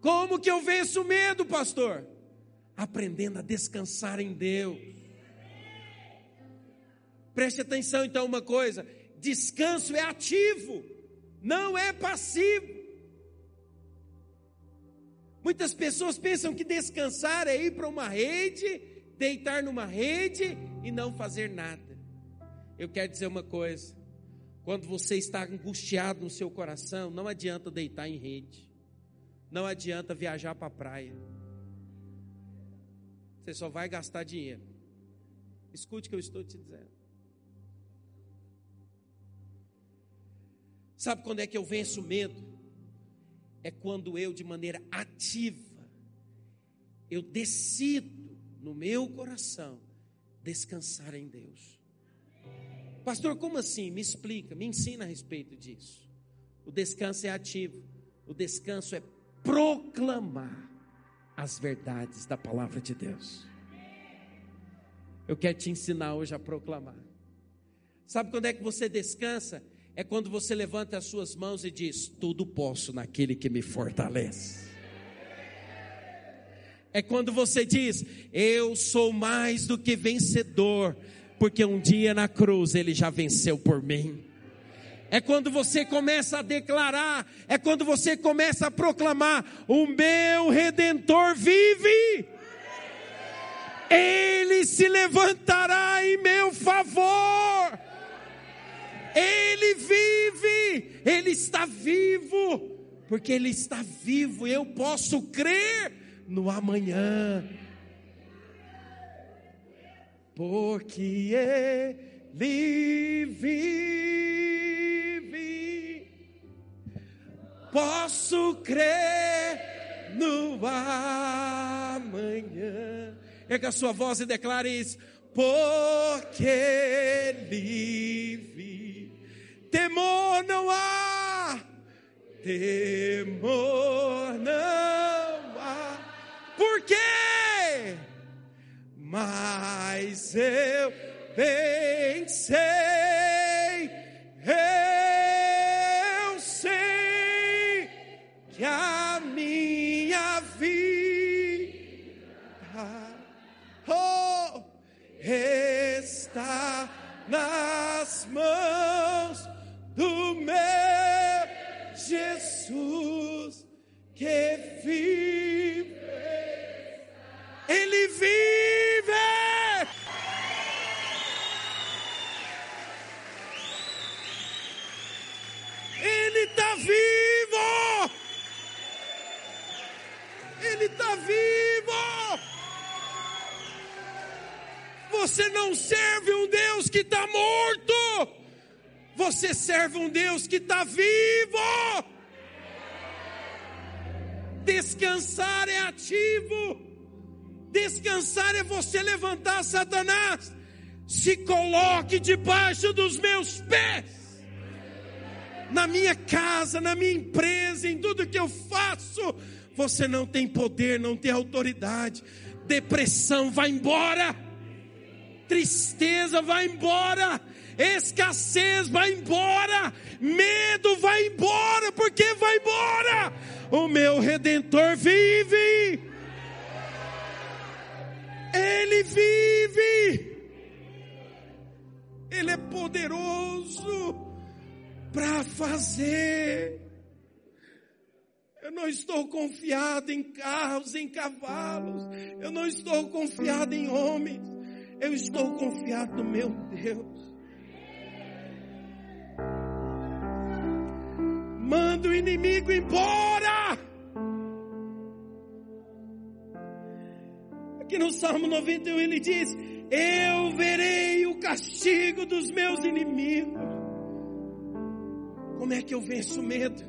Como que eu venço o medo, pastor? Aprendendo a descansar em Deus. Preste atenção então uma coisa: descanso é ativo, não é passivo. Muitas pessoas pensam que descansar é ir para uma rede, deitar numa rede e não fazer nada. Eu quero dizer uma coisa: quando você está angustiado no seu coração, não adianta deitar em rede não adianta viajar para a praia. Você só vai gastar dinheiro. Escute o que eu estou te dizendo. Sabe quando é que eu venço o medo? É quando eu, de maneira ativa, eu decido no meu coração descansar em Deus. Pastor, como assim? Me explica, me ensina a respeito disso. O descanso é ativo, o descanso é proclamar as verdades da palavra de Deus. Eu quero te ensinar hoje a proclamar. Sabe quando é que você descansa? É quando você levanta as suas mãos e diz: Tudo posso naquele que me fortalece. É quando você diz: Eu sou mais do que vencedor, porque um dia na cruz ele já venceu por mim é quando você começa a declarar, é quando você começa a proclamar: o meu redentor vive. Ele se levantará em meu favor. Ele está vivo, porque ele está vivo, eu posso crer no amanhã. Porque ele vive posso crer no amanhã. Erga a sua voz e declare isso. Porque livre, temor não há, temor não há. Por quê? Mas eu vencei. Eu a minha vida. Oh, está nas mãos do meu Jesus que vive. Ele vive. Ele está vivo. Ele está vivo. Você não serve um Deus que está morto. Você serve um Deus que está vivo. Descansar é ativo. Descansar é você levantar Satanás. Se coloque debaixo dos meus pés. Na minha casa, na minha empresa, em tudo que eu faço, você não tem poder, não tem autoridade. Depressão vai embora. Tristeza vai embora escassez vai embora, medo vai embora, porque vai embora. O meu redentor vive. Ele vive. Ele é poderoso para fazer. Eu não estou confiado em carros, em cavalos. Eu não estou confiado em homens. Eu estou confiado no meu Deus. Manda o inimigo embora. Aqui no Salmo 91 ele diz: Eu verei o castigo dos meus inimigos. Como é que eu venço o medo?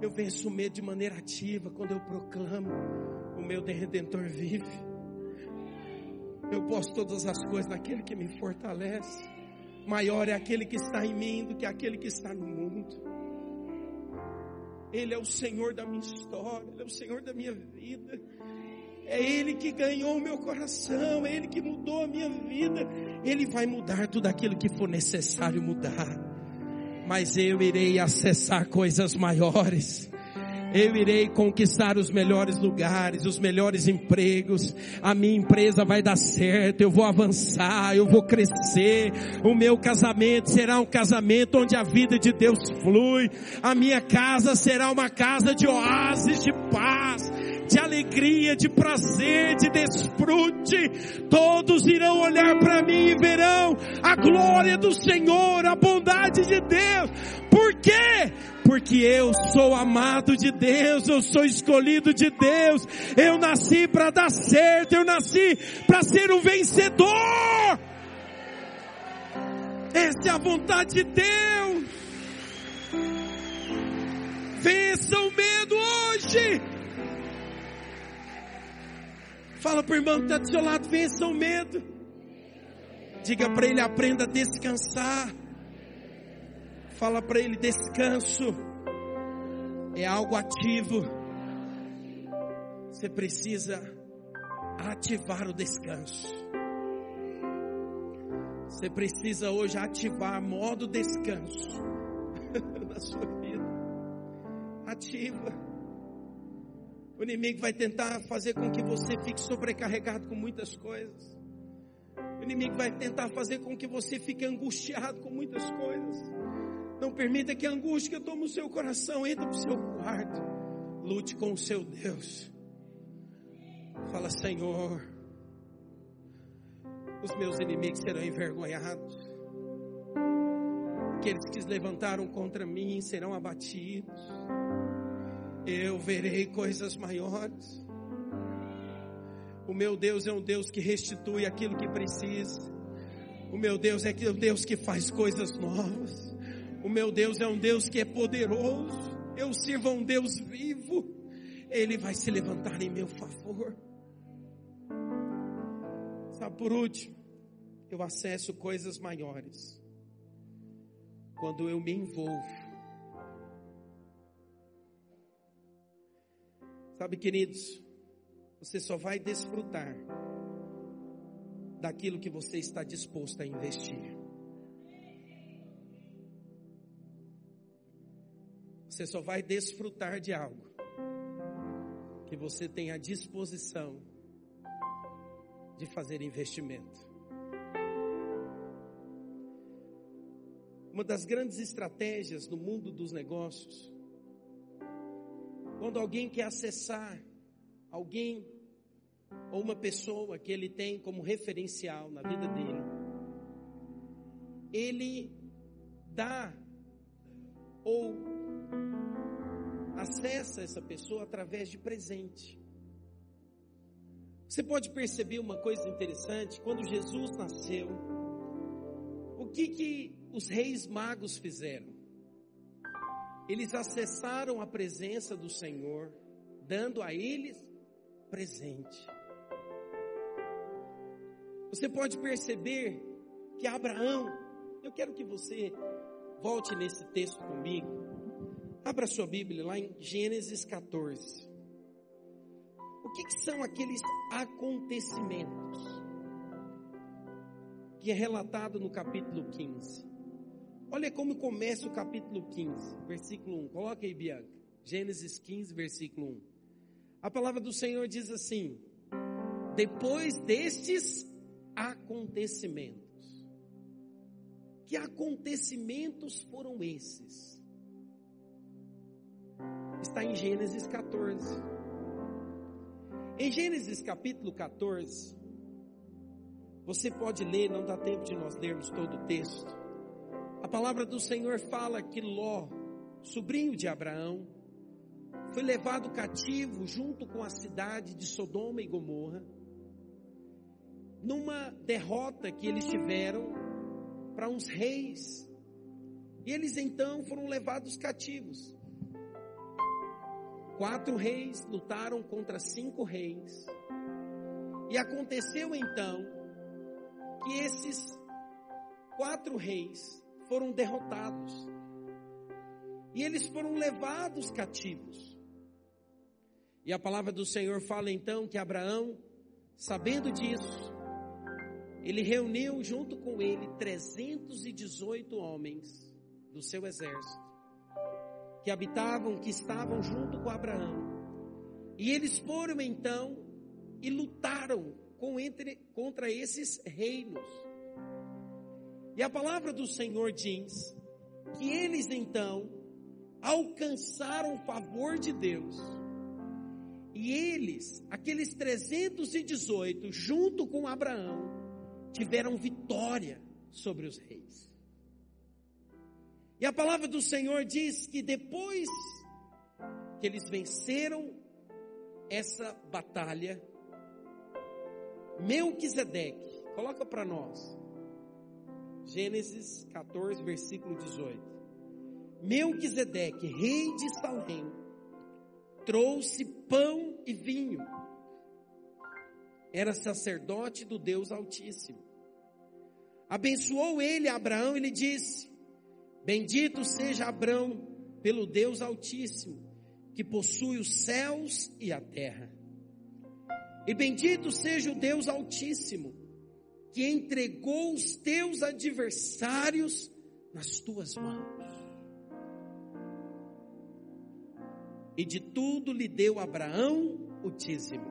Eu venço o medo de maneira ativa quando eu proclamo: O meu redentor vive. Eu posso todas as coisas naquele que me fortalece. Maior é aquele que está em mim do que aquele que está no mundo. Ele é o Senhor da minha história, Ele é o Senhor da minha vida. É Ele que ganhou o meu coração, é Ele que mudou a minha vida. Ele vai mudar tudo aquilo que for necessário mudar. Mas eu irei acessar coisas maiores eu irei conquistar os melhores lugares, os melhores empregos, a minha empresa vai dar certo, eu vou avançar, eu vou crescer, o meu casamento será um casamento onde a vida de Deus flui, a minha casa será uma casa de oásis de paz, de alegria, de prazer, de desfrute. Todos irão olhar para mim e verão a glória do Senhor, a bondade de Deus. Por quê? Porque eu sou amado de Deus, eu sou escolhido de Deus, eu nasci para dar certo, eu nasci para ser um vencedor. Essa é a vontade de Deus. Vença o medo hoje. Fala para o irmão que está do seu lado, vença o medo. Diga para ele, aprenda a descansar. Fala para ele: descanso é algo ativo. Você precisa ativar o descanso. Você precisa hoje ativar modo descanso na sua vida. Ativa. O inimigo vai tentar fazer com que você fique sobrecarregado com muitas coisas. O inimigo vai tentar fazer com que você fique angustiado com muitas coisas. Não permita que a angústia tome o seu coração. Entre para o seu quarto. Lute com o seu Deus. Fala, Senhor. Os meus inimigos serão envergonhados. Aqueles que se levantaram contra mim serão abatidos. Eu verei coisas maiores. O meu Deus é um Deus que restitui aquilo que precisa. O meu Deus é o Deus que faz coisas novas. O meu Deus é um Deus que é poderoso. Eu sirvo a um Deus vivo. Ele vai se levantar em meu favor. Sabe, por último, eu acesso coisas maiores quando eu me envolvo. Sabe, queridos, você só vai desfrutar daquilo que você está disposto a investir. Você só vai desfrutar de algo que você tenha a disposição de fazer investimento. Uma das grandes estratégias no mundo dos negócios, quando alguém quer acessar alguém ou uma pessoa que ele tem como referencial na vida dele, ele dá ou acessa essa pessoa através de presente. Você pode perceber uma coisa interessante, quando Jesus nasceu, o que que os reis magos fizeram? Eles acessaram a presença do Senhor, dando a eles presente. Você pode perceber que Abraão, eu quero que você volte nesse texto comigo. Abra sua Bíblia lá em Gênesis 14. O que, que são aqueles acontecimentos que é relatado no capítulo 15? Olha como começa o capítulo 15, versículo 1. Coloca aí, Bianca. Gênesis 15, versículo 1. A palavra do Senhor diz assim: Depois destes acontecimentos. Que acontecimentos foram esses? Está em Gênesis 14. Em Gênesis capítulo 14, você pode ler, não dá tempo de nós lermos todo o texto. A palavra do Senhor fala que Ló, sobrinho de Abraão, foi levado cativo junto com a cidade de Sodoma e Gomorra numa derrota que eles tiveram para uns reis. E eles então foram levados cativos. Quatro reis lutaram contra cinco reis. E aconteceu então que esses quatro reis foram derrotados. E eles foram levados cativos. E a palavra do Senhor fala então que Abraão, sabendo disso, ele reuniu junto com ele 318 homens do seu exército, que habitavam, que estavam junto com Abraão. E eles foram então e lutaram com entre, contra esses reinos. E a palavra do Senhor diz que eles então alcançaram o favor de Deus. E eles, aqueles 318, junto com Abraão, tiveram vitória sobre os reis. E a palavra do Senhor diz que depois que eles venceram essa batalha, Melquisedeque, coloca para nós, Gênesis 14, versículo 18. Melquisedeque, rei de Salém, trouxe pão e vinho era sacerdote do Deus Altíssimo. Abençoou ele Abraão e lhe disse: Bendito seja Abraão pelo Deus Altíssimo, que possui os céus e a terra. E bendito seja o Deus Altíssimo, que entregou os teus adversários nas tuas mãos. E de tudo lhe deu Abraão o dízimo.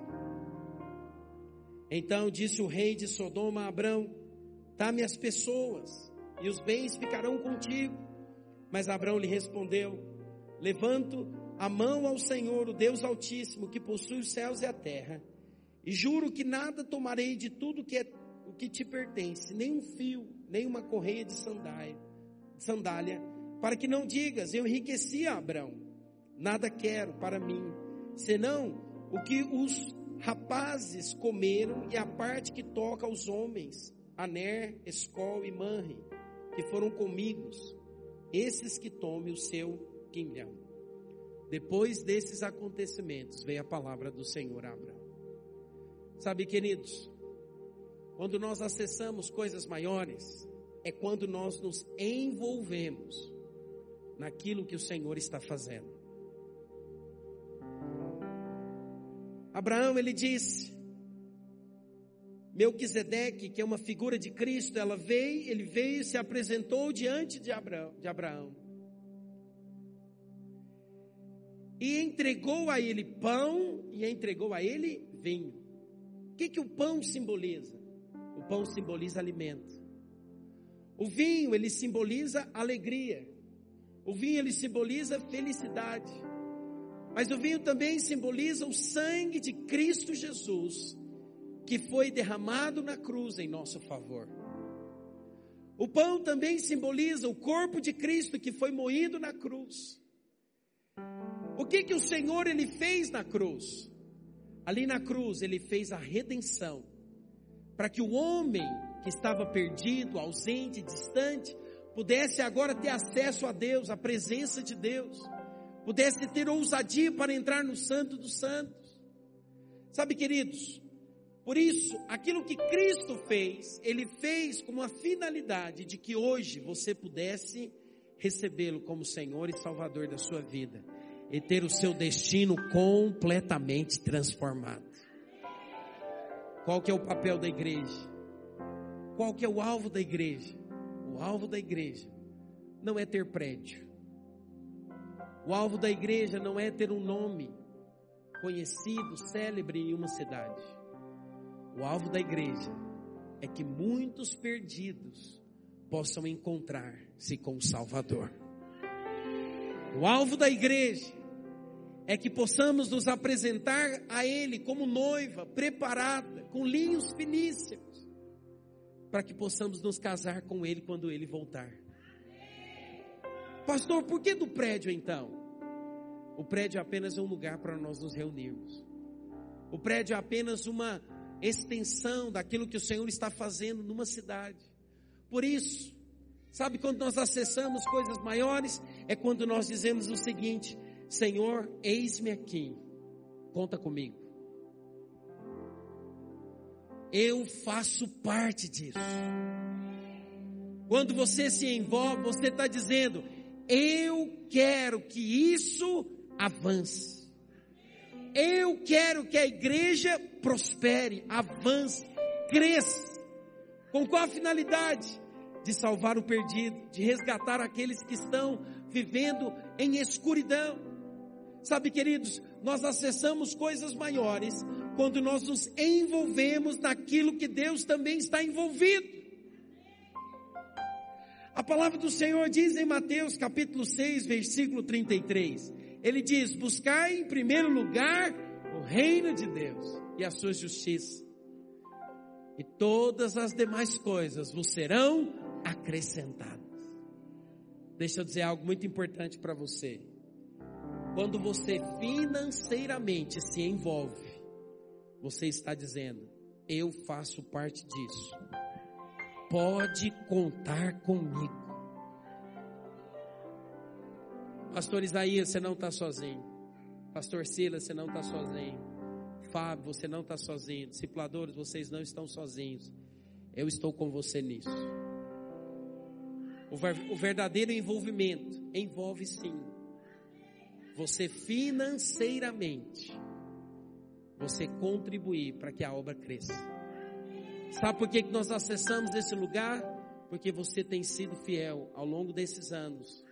Então disse o rei de Sodoma a Abrão: Dá-me as pessoas, e os bens ficarão contigo. Mas Abrão lhe respondeu: Levanto a mão ao Senhor, o Deus Altíssimo, que possui os céus e a terra, e juro que nada tomarei de tudo que é o que te pertence, nem um fio, nem uma correia de sandália, sandália para que não digas: Eu enriqueci a Abrão, nada quero para mim, senão o que os rapazes comeram e a parte que toca aos homens, Aner, Escol e Manre, que foram comigo, esses que tome o seu quinhão. Depois desses acontecimentos, veio a palavra do Senhor a Abraão. Sabe, queridos, quando nós acessamos coisas maiores, é quando nós nos envolvemos naquilo que o Senhor está fazendo. Abraão, ele disse, Melquisedeque, que é uma figura de Cristo, ela veio, ele veio e se apresentou diante de Abraão, de Abraão. e entregou a ele pão e entregou a ele vinho. O que, que o pão simboliza? O pão simboliza alimento. O vinho, ele simboliza alegria. O vinho, ele simboliza felicidade. Mas o vinho também simboliza o sangue de Cristo Jesus, que foi derramado na cruz em nosso favor. O pão também simboliza o corpo de Cristo que foi moído na cruz. O que que o Senhor ele fez na cruz? Ali na cruz ele fez a redenção para que o homem que estava perdido, ausente, distante, pudesse agora ter acesso a Deus, à presença de Deus, pudesse ter ousadia para entrar no Santo dos Santos. Sabe, queridos, por isso, aquilo que Cristo fez, Ele fez com a finalidade de que hoje você pudesse recebê-lo como Senhor e Salvador da sua vida e ter o seu destino completamente transformado. Qual que é o papel da igreja? Qual que é o alvo da igreja? O alvo da igreja não é ter prédio. O alvo da igreja não é ter um nome conhecido, célebre em uma cidade. O alvo da igreja é que muitos perdidos possam encontrar-se com o Salvador. O alvo da igreja é que possamos nos apresentar a Ele como noiva preparada, com linhos finíssimos, para que possamos nos casar com Ele quando Ele voltar. Pastor, por que do prédio então? O prédio é apenas um lugar para nós nos reunirmos. O prédio é apenas uma extensão daquilo que o Senhor está fazendo numa cidade. Por isso, sabe quando nós acessamos coisas maiores? É quando nós dizemos o seguinte: Senhor, eis-me aqui, conta comigo. Eu faço parte disso. Quando você se envolve, você está dizendo: Eu quero que isso avance. Eu quero que a igreja prospere, avance, cresça. Com qual finalidade? De salvar o perdido, de resgatar aqueles que estão vivendo em escuridão. Sabe, queridos, nós acessamos coisas maiores quando nós nos envolvemos naquilo que Deus também está envolvido. A palavra do Senhor diz em Mateus capítulo 6, versículo 33. Ele diz: Buscai em primeiro lugar o reino de Deus e a sua justiça, e todas as demais coisas vos serão acrescentadas. Deixa eu dizer algo muito importante para você. Quando você financeiramente se envolve, você está dizendo: Eu faço parte disso. Pode contar comigo. Pastor Isaías, você não está sozinho. Pastor Silas, você não está sozinho. Fábio, você não está sozinho. Discipuladores, vocês não estão sozinhos. Eu estou com você nisso. O verdadeiro envolvimento envolve sim você financeiramente você contribuir para que a obra cresça. Sabe por que nós acessamos esse lugar? Porque você tem sido fiel ao longo desses anos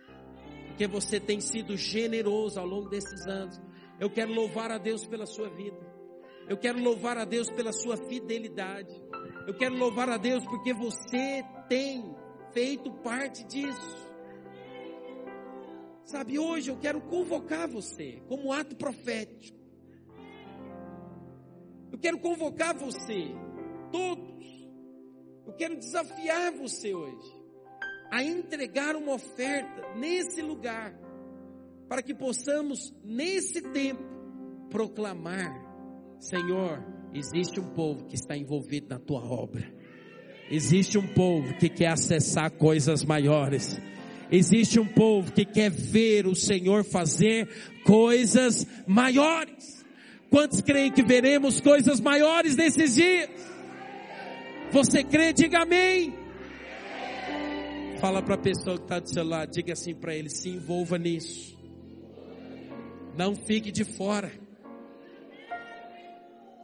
porque você tem sido generoso ao longo desses anos. Eu quero louvar a Deus pela sua vida. Eu quero louvar a Deus pela sua fidelidade. Eu quero louvar a Deus porque você tem feito parte disso. Sabe, hoje eu quero convocar você como ato profético. Eu quero convocar você, todos. Eu quero desafiar você hoje a entregar uma oferta nesse lugar, para que possamos, nesse tempo, proclamar: Senhor, existe um povo que está envolvido na tua obra, existe um povo que quer acessar coisas maiores. Existe um povo que quer ver o Senhor fazer coisas maiores. Quantos creem que veremos coisas maiores nesses dias? Você crê? Diga amém. Fala para a pessoa que está do seu lado, diga assim para ele: se envolva nisso. Não fique de fora.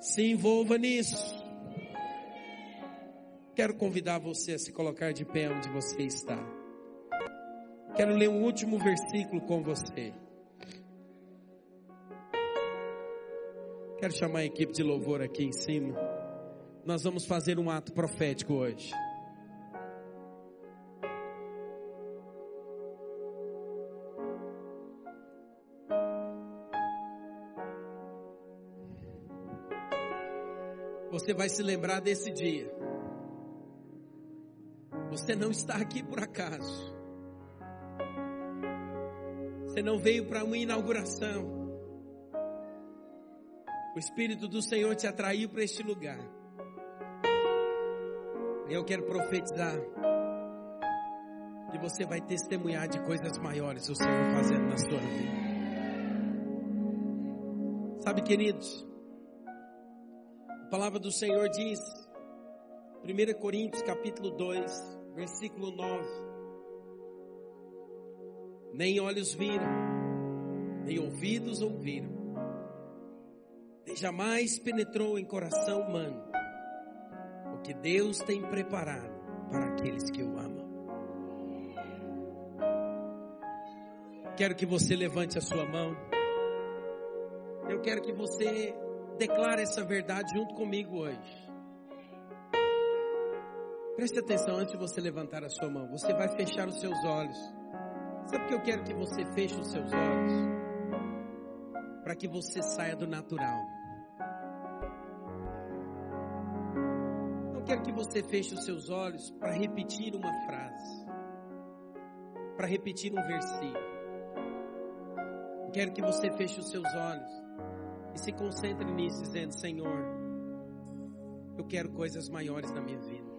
Se envolva nisso. Quero convidar você a se colocar de pé onde você está. Quero ler um último versículo com você. Quero chamar a equipe de louvor aqui em cima. Nós vamos fazer um ato profético hoje. Você vai se lembrar desse dia. Você não está aqui por acaso. Você não veio para uma inauguração. O Espírito do Senhor te atraiu para este lugar. Eu quero profetizar que você vai testemunhar de coisas maiores o Senhor fazendo na sua vida. Sabe, queridos, a palavra do Senhor diz, 1 Coríntios capítulo 2, versículo 9: Nem olhos viram, nem ouvidos ouviram, jamais penetrou em coração humano o que Deus tem preparado para aqueles que o amam. Quero que você levante a sua mão. Eu quero que você declare essa verdade junto comigo hoje. Preste atenção antes de você levantar a sua mão. Você vai fechar os seus olhos. Sabe por que eu quero que você feche os seus olhos? Para que você saia do natural. quero que você feche os seus olhos para repetir uma frase, para repetir um versículo. Quero que você feche os seus olhos e se concentre nisso, dizendo: Senhor, eu quero coisas maiores na minha vida.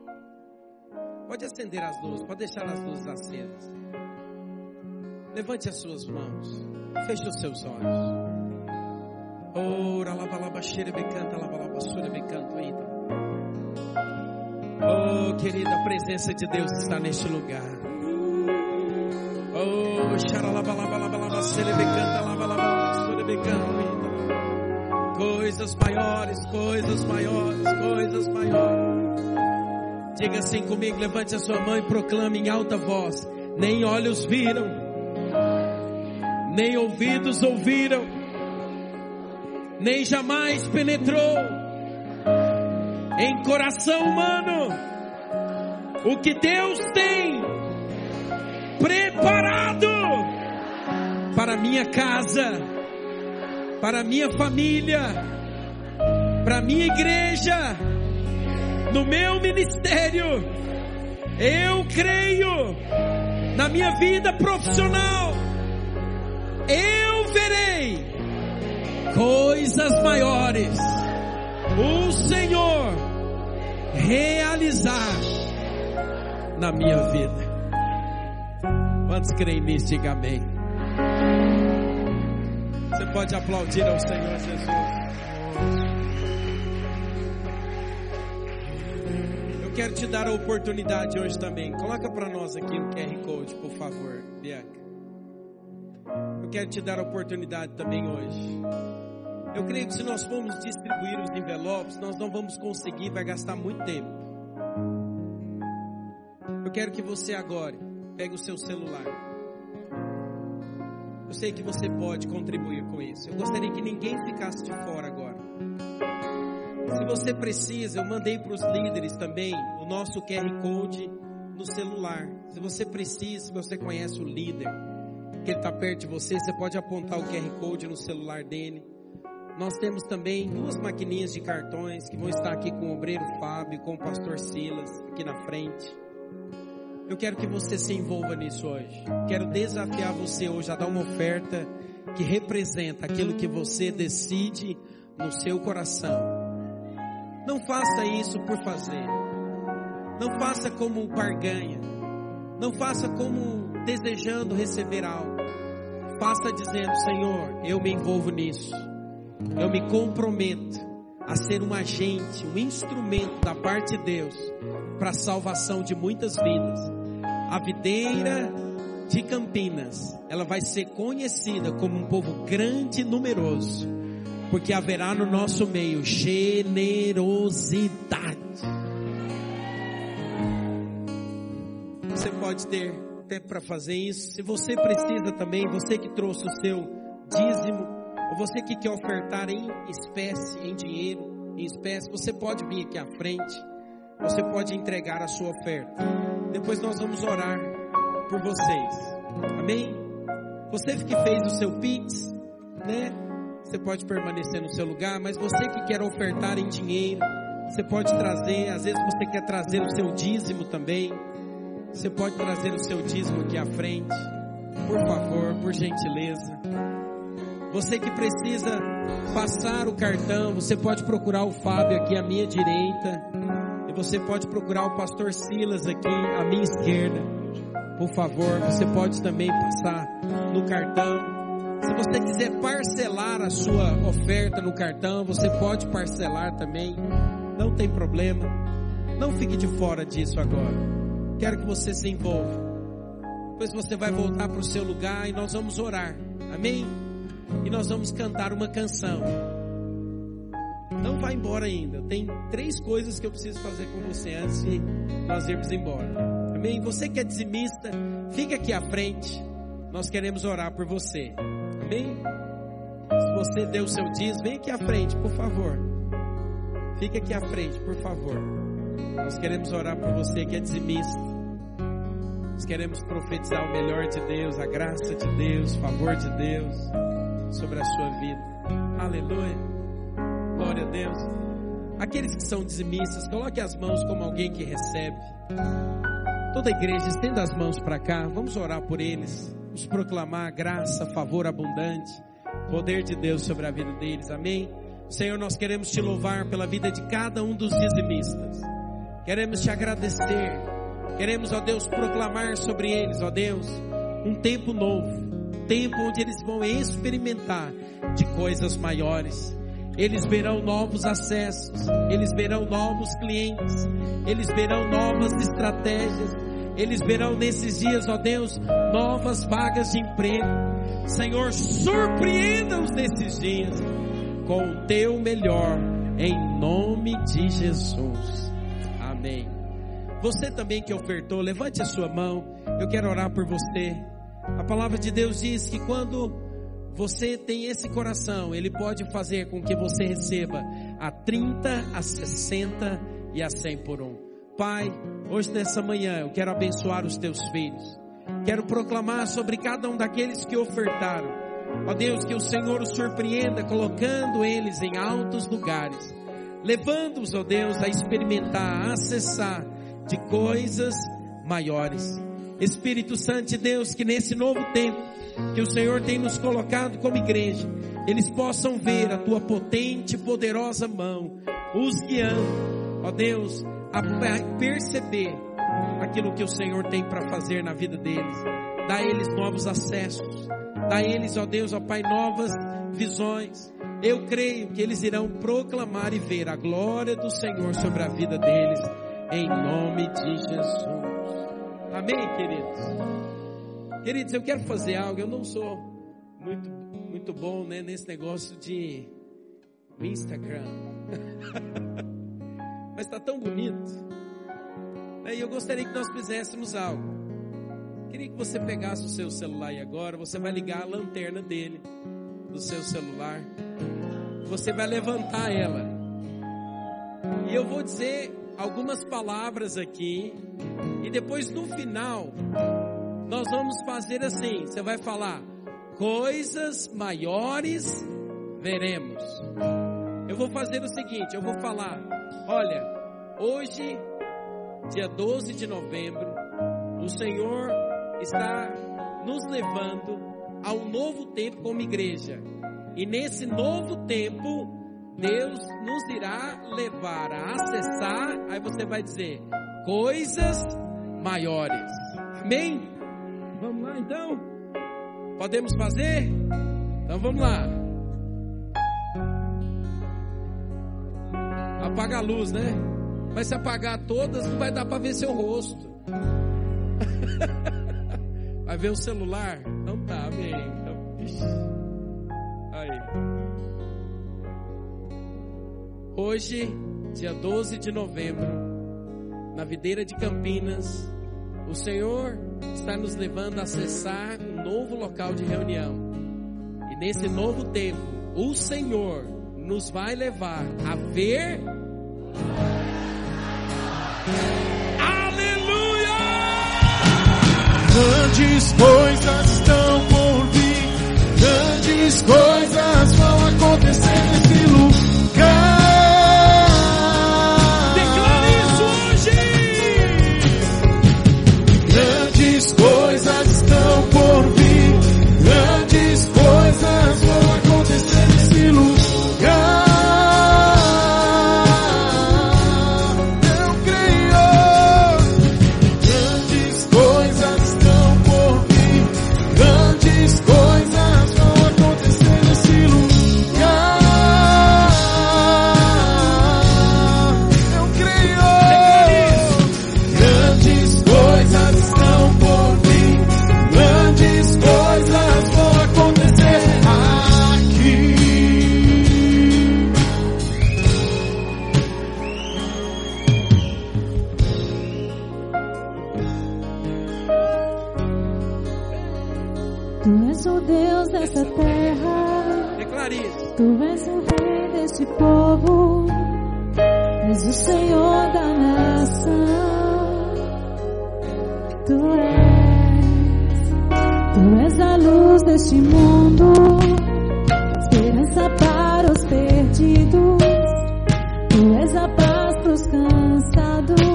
Pode acender as luzes, pode deixar as luzes acesas. Levante as suas mãos, feche os seus olhos. Ora, lava, lava, cheira, becanta, lava, lava, sura, becanto, eita. Oh, querida, a presença de Deus está neste lugar. Oh, xaralabalabalabalaba, celebecanta, labalabala, celebecanta. Coisas maiores, coisas maiores, coisas maiores. Diga assim comigo, levante a sua mão e proclame em alta voz. Nem olhos viram, nem ouvidos ouviram, nem jamais penetrou em coração humano o que Deus tem preparado para minha casa, para minha família, para minha igreja, no meu ministério. Eu creio na minha vida profissional. Eu verei coisas maiores. O Senhor realizar na minha vida. Quantos creem nisso? Diga amém. Você pode aplaudir ao Senhor Jesus. Quero te dar a oportunidade hoje também. Coloca para nós aqui o QR Code, por favor, Bianca. Eu quero te dar a oportunidade também hoje eu creio que se nós formos distribuir os envelopes, nós não vamos conseguir, vai gastar muito tempo. Eu quero que você agora pegue o seu celular. Eu sei que você pode contribuir com isso. Eu gostaria que ninguém ficasse de fora agora. Se você precisa, eu mandei para os líderes também o nosso QR Code no celular. Se você precisa, se você conhece o líder, que ele está perto de você, você pode apontar o QR Code no celular dele. Nós temos também duas maquininhas de cartões que vão estar aqui com o obreiro Fábio, com o pastor Silas, aqui na frente. Eu quero que você se envolva nisso hoje. Quero desafiar você hoje a dar uma oferta que representa aquilo que você decide no seu coração. Não faça isso por fazer. Não faça como barganha. Não faça como desejando receber algo. Faça dizendo: Senhor, eu me envolvo nisso eu me comprometo a ser um agente, um instrumento da parte de Deus para a salvação de muitas vidas. A videira de Campinas, ela vai ser conhecida como um povo grande e numeroso, porque haverá no nosso meio generosidade. Você pode ter tempo para fazer isso. Se você precisa também, você que trouxe o seu dízimo, ou você que quer ofertar em espécie, em dinheiro, em espécie, você pode vir aqui à frente, você pode entregar a sua oferta. Depois nós vamos orar por vocês. Amém? Você que fez o seu Pix, né? Você pode permanecer no seu lugar, mas você que quer ofertar em dinheiro, você pode trazer, às vezes você quer trazer o seu dízimo também. Você pode trazer o seu dízimo aqui à frente. Por favor, por gentileza. Você que precisa passar o cartão, você pode procurar o Fábio aqui à minha direita. E você pode procurar o pastor Silas aqui à minha esquerda. Por favor, você pode também passar no cartão. Se você quiser parcelar a sua oferta no cartão, você pode parcelar também. Não tem problema. Não fique de fora disso agora. Quero que você se envolva. Depois você vai voltar para o seu lugar e nós vamos orar. Amém? E nós vamos cantar uma canção. Não vá embora ainda. Tem três coisas que eu preciso fazer com você antes de nós irmos embora. Amém? Você que é dizimista, fica aqui à frente. Nós queremos orar por você. Amém? Se você deu o seu dízimo, vem aqui à frente, por favor. Fique aqui à frente, por favor. Nós queremos orar por você que é dizimista. Nós queremos profetizar o melhor de Deus, a graça de Deus, o favor de Deus sobre a sua vida. Aleluia. Glória a Deus. Aqueles que são dizimistas, coloque as mãos como alguém que recebe. Toda a igreja, estenda as mãos para cá. Vamos orar por eles. Vamos proclamar graça, favor abundante, poder de Deus sobre a vida deles. Amém. Senhor, nós queremos te louvar pela vida de cada um dos dizimistas. Queremos te agradecer. Queremos, ó Deus, proclamar sobre eles, ó Deus, um tempo novo, um tempo onde eles vão experimentar de coisas maiores. Eles verão novos acessos, eles verão novos clientes, eles verão novas estratégias, eles verão nesses dias, ó Deus, novas vagas de emprego. Senhor, surpreenda-os nesses dias com o teu melhor, em nome de Jesus. Amém. Você também que ofertou, levante a sua mão. Eu quero orar por você. A palavra de Deus diz que quando você tem esse coração, ele pode fazer com que você receba a 30, a 60 e a 100 por um. Pai, hoje nessa manhã eu quero abençoar os teus filhos. Quero proclamar sobre cada um daqueles que ofertaram. Ó Deus, que o Senhor os surpreenda colocando eles em altos lugares, levando-os, ó Deus, a experimentar, a acessar de coisas maiores. Espírito Santo de Deus, que nesse novo tempo que o Senhor tem nos colocado como igreja, eles possam ver a tua potente e poderosa mão, os guiando, ó Deus, a perceber aquilo que o Senhor tem para fazer na vida deles. Dá a eles novos acessos, dá a eles, ó Deus, ó Pai, novas visões. Eu creio que eles irão proclamar e ver a glória do Senhor sobre a vida deles, em nome de Jesus. Amém, queridos? Queridos, eu quero fazer algo, eu não sou muito, muito bom né, nesse negócio de Instagram. Mas está tão bonito. E eu gostaria que nós fizéssemos algo. Queria que você pegasse o seu celular e agora você vai ligar a lanterna dele, do seu celular. Você vai levantar ela. E eu vou dizer algumas palavras aqui. E depois no final, nós vamos fazer assim: você vai falar, coisas maiores veremos. Eu vou fazer o seguinte: eu vou falar, olha, hoje, dia 12 de novembro, o Senhor está nos levando a um novo tempo como igreja. E nesse novo tempo, Deus nos irá levar a acessar, aí você vai dizer, coisas maiores. Amém? Vamos lá então? Podemos fazer? Então vamos lá. Apaga a luz, né? Mas se apagar todas, não vai dar para ver seu rosto. vai ver o celular? Não tá, amém. Então, Aí. Hoje, dia 12 de novembro, na videira de Campinas, o Senhor está nos levando a acessar um novo local de reunião. E nesse novo tempo, o Senhor nos vai levar a ver. Aleluia! Grandes coisas estão por vir, grandes coisas vão acontecer Tu és o Deus dessa terra, Declare isso. Tu és o rei deste povo, és o Senhor da nação. Tu és, Tu és a luz deste mundo, esperança para os perdidos. Tu és a paz para os cansados.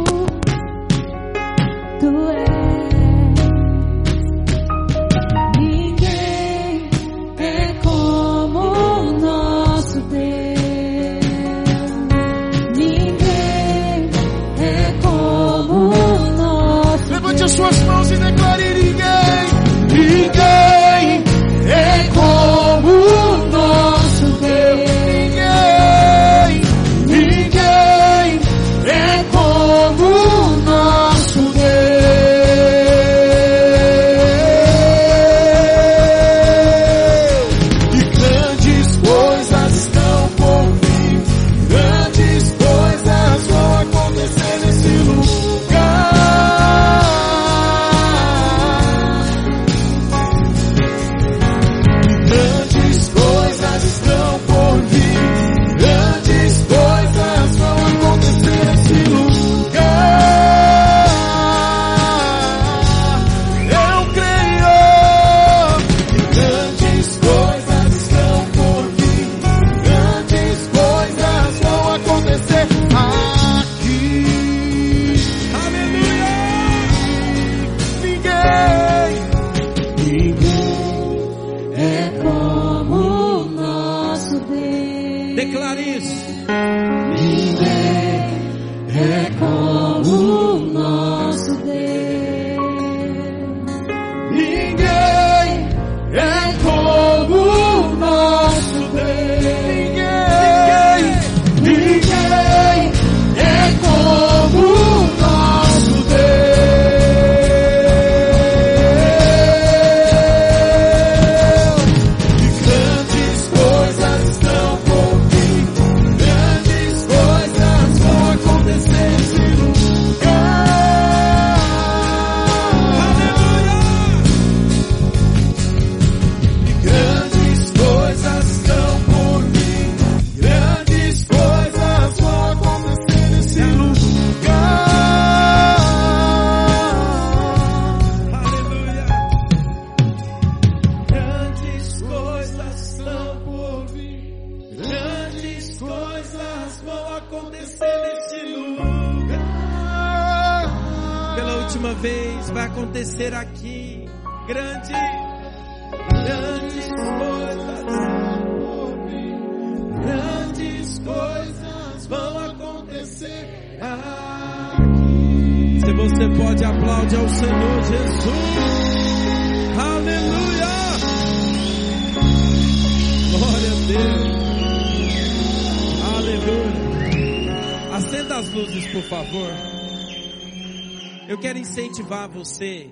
Incentivar você.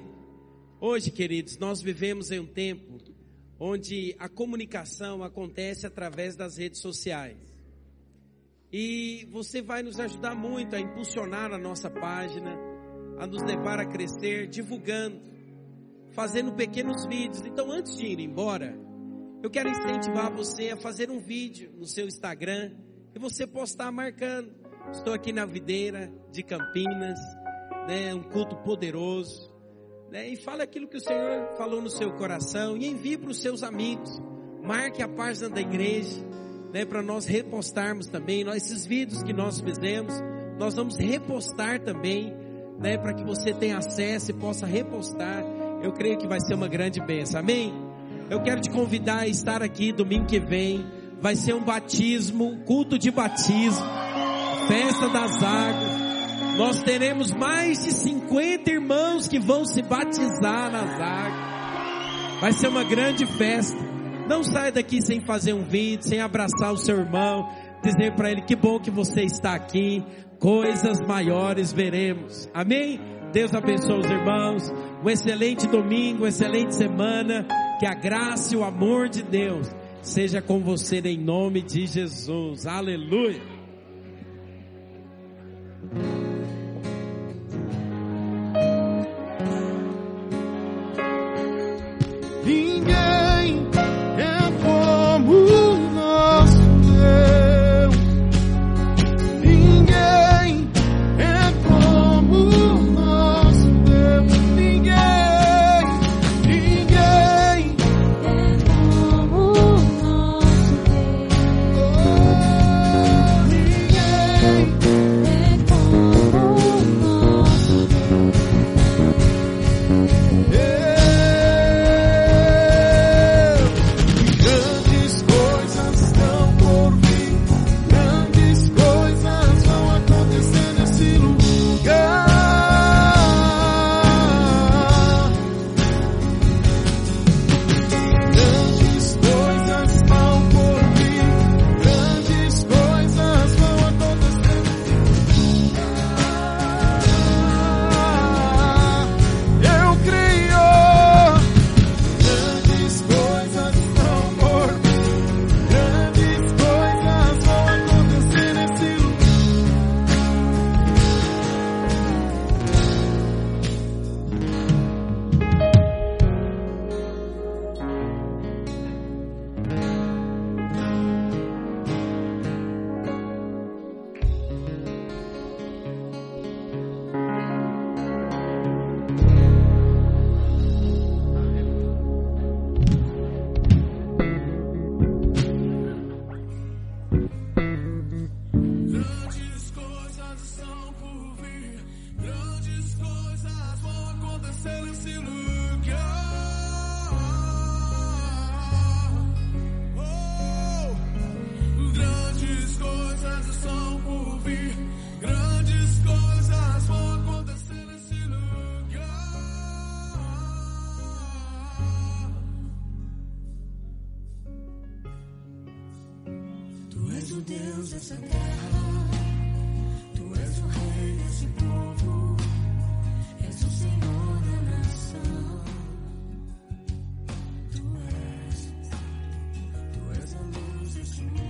Hoje, queridos, nós vivemos em um tempo onde a comunicação acontece através das redes sociais. E você vai nos ajudar muito a impulsionar a nossa página, a nos levar a crescer, divulgando, fazendo pequenos vídeos. Então, antes de ir embora, Eu quero incentivar você a fazer um vídeo no seu Instagram e você postar marcando. Estou aqui na videira de Campinas, né, um culto poderoso. Né, e fala aquilo que o Senhor falou no seu coração e envie para os seus amigos. Marque a página da igreja, né, para nós repostarmos também. Nós, esses vídeos que nós fizemos, nós vamos repostar também, né, para que você tenha acesso e possa repostar. Eu creio que vai ser uma grande bênção. Amém? Eu quero te convidar a estar aqui domingo que vem. Vai ser um batismo, culto de batismo, festa das águas. Nós teremos mais de 50 irmãos que vão se batizar nas águas. Vai ser uma grande festa. Não saia daqui sem fazer um vídeo, sem abraçar o seu irmão, dizer para ele que bom que você está aqui. Coisas maiores veremos. Amém? Deus abençoe os irmãos. Um excelente domingo, uma excelente semana. Que a graça e o amor de Deus seja com você em nome de Jesus. Aleluia.